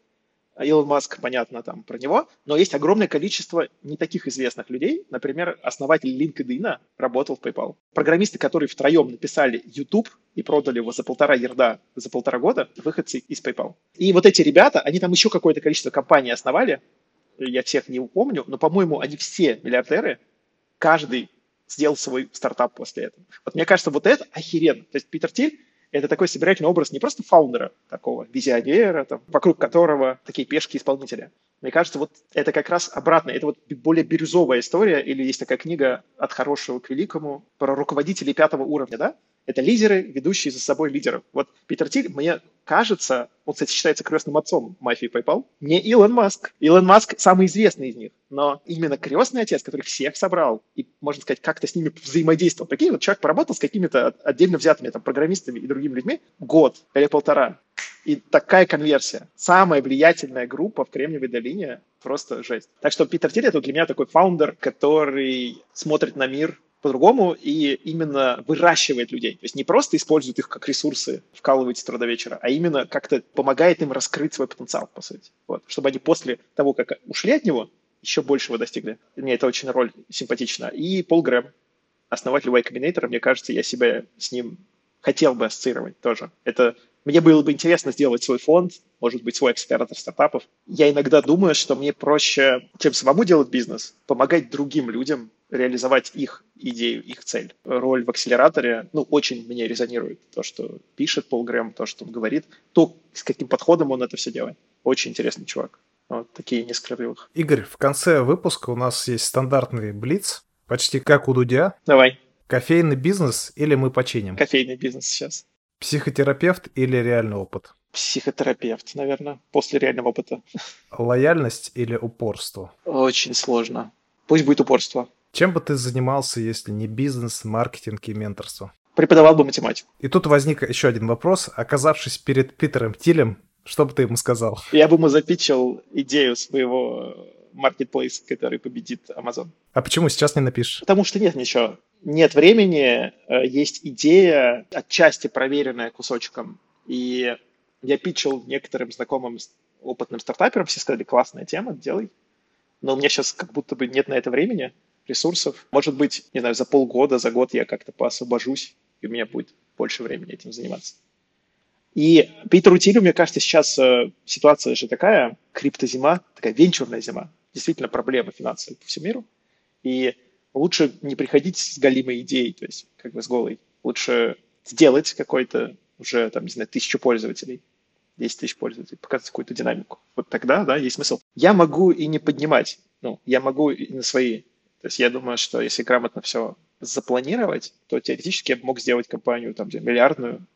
Илон Маск, понятно, там про него, но есть огромное количество не таких известных людей. Например, основатель LinkedIn работал в PayPal. Программисты, которые втроем написали YouTube и продали его за полтора ерда за полтора года, выходцы из PayPal. И вот эти ребята, они там еще какое-то количество компаний основали, я всех не упомню, но, по-моему, они все миллиардеры, каждый сделал свой стартап после этого. Вот мне кажется, вот это охеренно. То есть Питер Тиль это такой собирательный образ не просто фаундера, такого визионера, там, вокруг которого такие пешки-исполнителя. Мне кажется, вот это как раз обратно. Это вот более бирюзовая история, или есть такая книга «От хорошего к великому» про руководителей пятого уровня, да? Это лидеры, ведущие за собой лидеров. Вот Питер Тиль, мне кажется, он, кстати, считается крестным отцом мафии PayPal, не Илон Маск. Илон Маск самый известный из них, но именно крестный отец, который всех собрал и, можно сказать, как-то с ними взаимодействовал. Прикинь, вот человек поработал с какими-то отдельно взятыми там, программистами и другими людьми год или полтора. И такая конверсия. Самая влиятельная группа в Кремниевой долине просто жесть. Так что Питер Тиль это для меня такой фаундер, который смотрит на мир по-другому и именно выращивает людей. То есть не просто использует их как ресурсы, вкалывает с утра до вечера, а именно как-то помогает им раскрыть свой потенциал, по сути. Вот. Чтобы они после того, как ушли от него, еще большего достигли. Мне это очень роль симпатична. И Пол Грэм, основатель Y Combinator, мне кажется, я себя с ним хотел бы ассоциировать тоже. Это мне было бы интересно сделать свой фонд, может быть, свой акселератор стартапов. Я иногда думаю, что мне проще, чем самому делать бизнес, помогать другим людям реализовать их идею, их цель. Роль в акселераторе, ну, очень мне резонирует. То, что пишет Пол Грэм, то, что он говорит, то, с каким подходом он это все делает. Очень интересный чувак. Вот такие несколько рывых. Игорь, в конце выпуска у нас есть стандартный блиц, почти как у Дудя. Давай. Кофейный бизнес или мы починим? Кофейный бизнес сейчас. Психотерапевт или реальный опыт? Психотерапевт, наверное, после реального опыта. Лояльность или упорство? Очень сложно. Пусть будет упорство. Чем бы ты занимался, если не бизнес, маркетинг и менторство? Преподавал бы математику. И тут возник еще один вопрос. Оказавшись перед Питером Тилем, что бы ты ему сказал? Я бы ему запичил идею своего маркетплейса, который победит Amazon. А почему сейчас не напишешь? Потому что нет ничего. Нет времени, э, есть идея, отчасти проверенная кусочком. И я питчил некоторым знакомым опытным стартаперам, все сказали, классная тема, делай. Но у меня сейчас как будто бы нет на это времени, ресурсов. Может быть, не знаю, за полгода, за год я как-то поосвобожусь, и у меня будет больше времени этим заниматься. И Питеру Тилю, мне кажется, сейчас э, ситуация же такая, криптозима, такая венчурная зима. Действительно проблемы финансовые по всему миру. И лучше не приходить с галимой идеей, то есть как бы с голой. Лучше сделать какой-то уже, там, не знаю, тысячу пользователей, 10 тысяч пользователей, показать какую-то динамику. Вот тогда, да, есть смысл. Я могу и не поднимать, ну, я могу и на свои. То есть я думаю, что если грамотно все запланировать, то теоретически я бы мог сделать компанию там, миллиардную,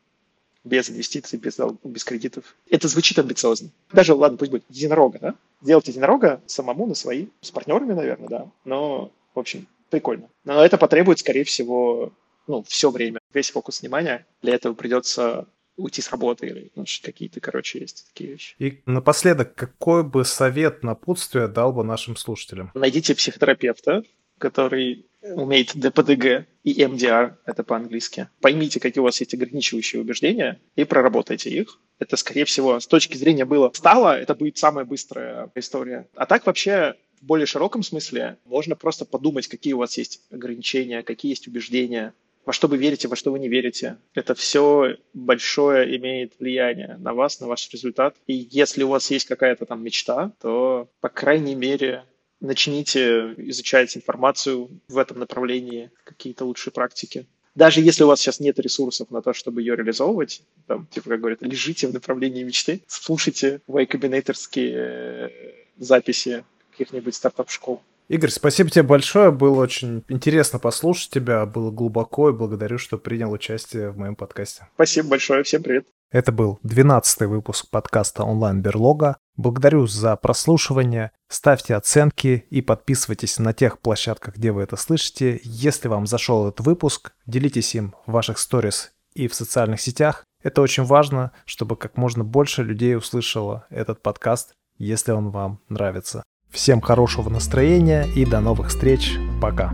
без инвестиций, без, без кредитов. Это звучит амбициозно. Даже, ладно, пусть будет единорога, да? Делать единорога самому на свои, с партнерами, наверное, да. Но, в общем, прикольно. Но это потребует, скорее всего, ну, все время, весь фокус внимания. Для этого придется уйти с работы или ну, какие-то, короче, есть такие вещи. И напоследок, какой бы совет напутствия дал бы нашим слушателям? Найдите психотерапевта, который умеет ДПДГ и МДР, это по-английски. Поймите, какие у вас есть ограничивающие убеждения, и проработайте их. Это, скорее всего, с точки зрения было стало, это будет самая быстрая история. А так вообще более широком смысле можно просто подумать, какие у вас есть ограничения, какие есть убеждения, во что вы верите, во что вы не верите. Это все большое имеет влияние на вас, на ваш результат. И если у вас есть какая-то там мечта, то, по крайней мере, начните изучать информацию в этом направлении, какие-то лучшие практики. Даже если у вас сейчас нет ресурсов на то, чтобы ее реализовывать, там, типа, как говорят, лежите в направлении мечты, слушайте Y записи каких-нибудь стартап-школ. Игорь, спасибо тебе большое. Было очень интересно послушать тебя. Было глубоко и благодарю, что принял участие в моем подкасте. Спасибо большое. Всем привет. Это был 12 выпуск подкаста онлайн-берлога. Благодарю за прослушивание. Ставьте оценки и подписывайтесь на тех площадках, где вы это слышите. Если вам зашел этот выпуск, делитесь им в ваших сторис и в социальных сетях. Это очень важно, чтобы как можно больше людей услышало этот подкаст, если он вам нравится. Всем хорошего настроения и до новых встреч. Пока.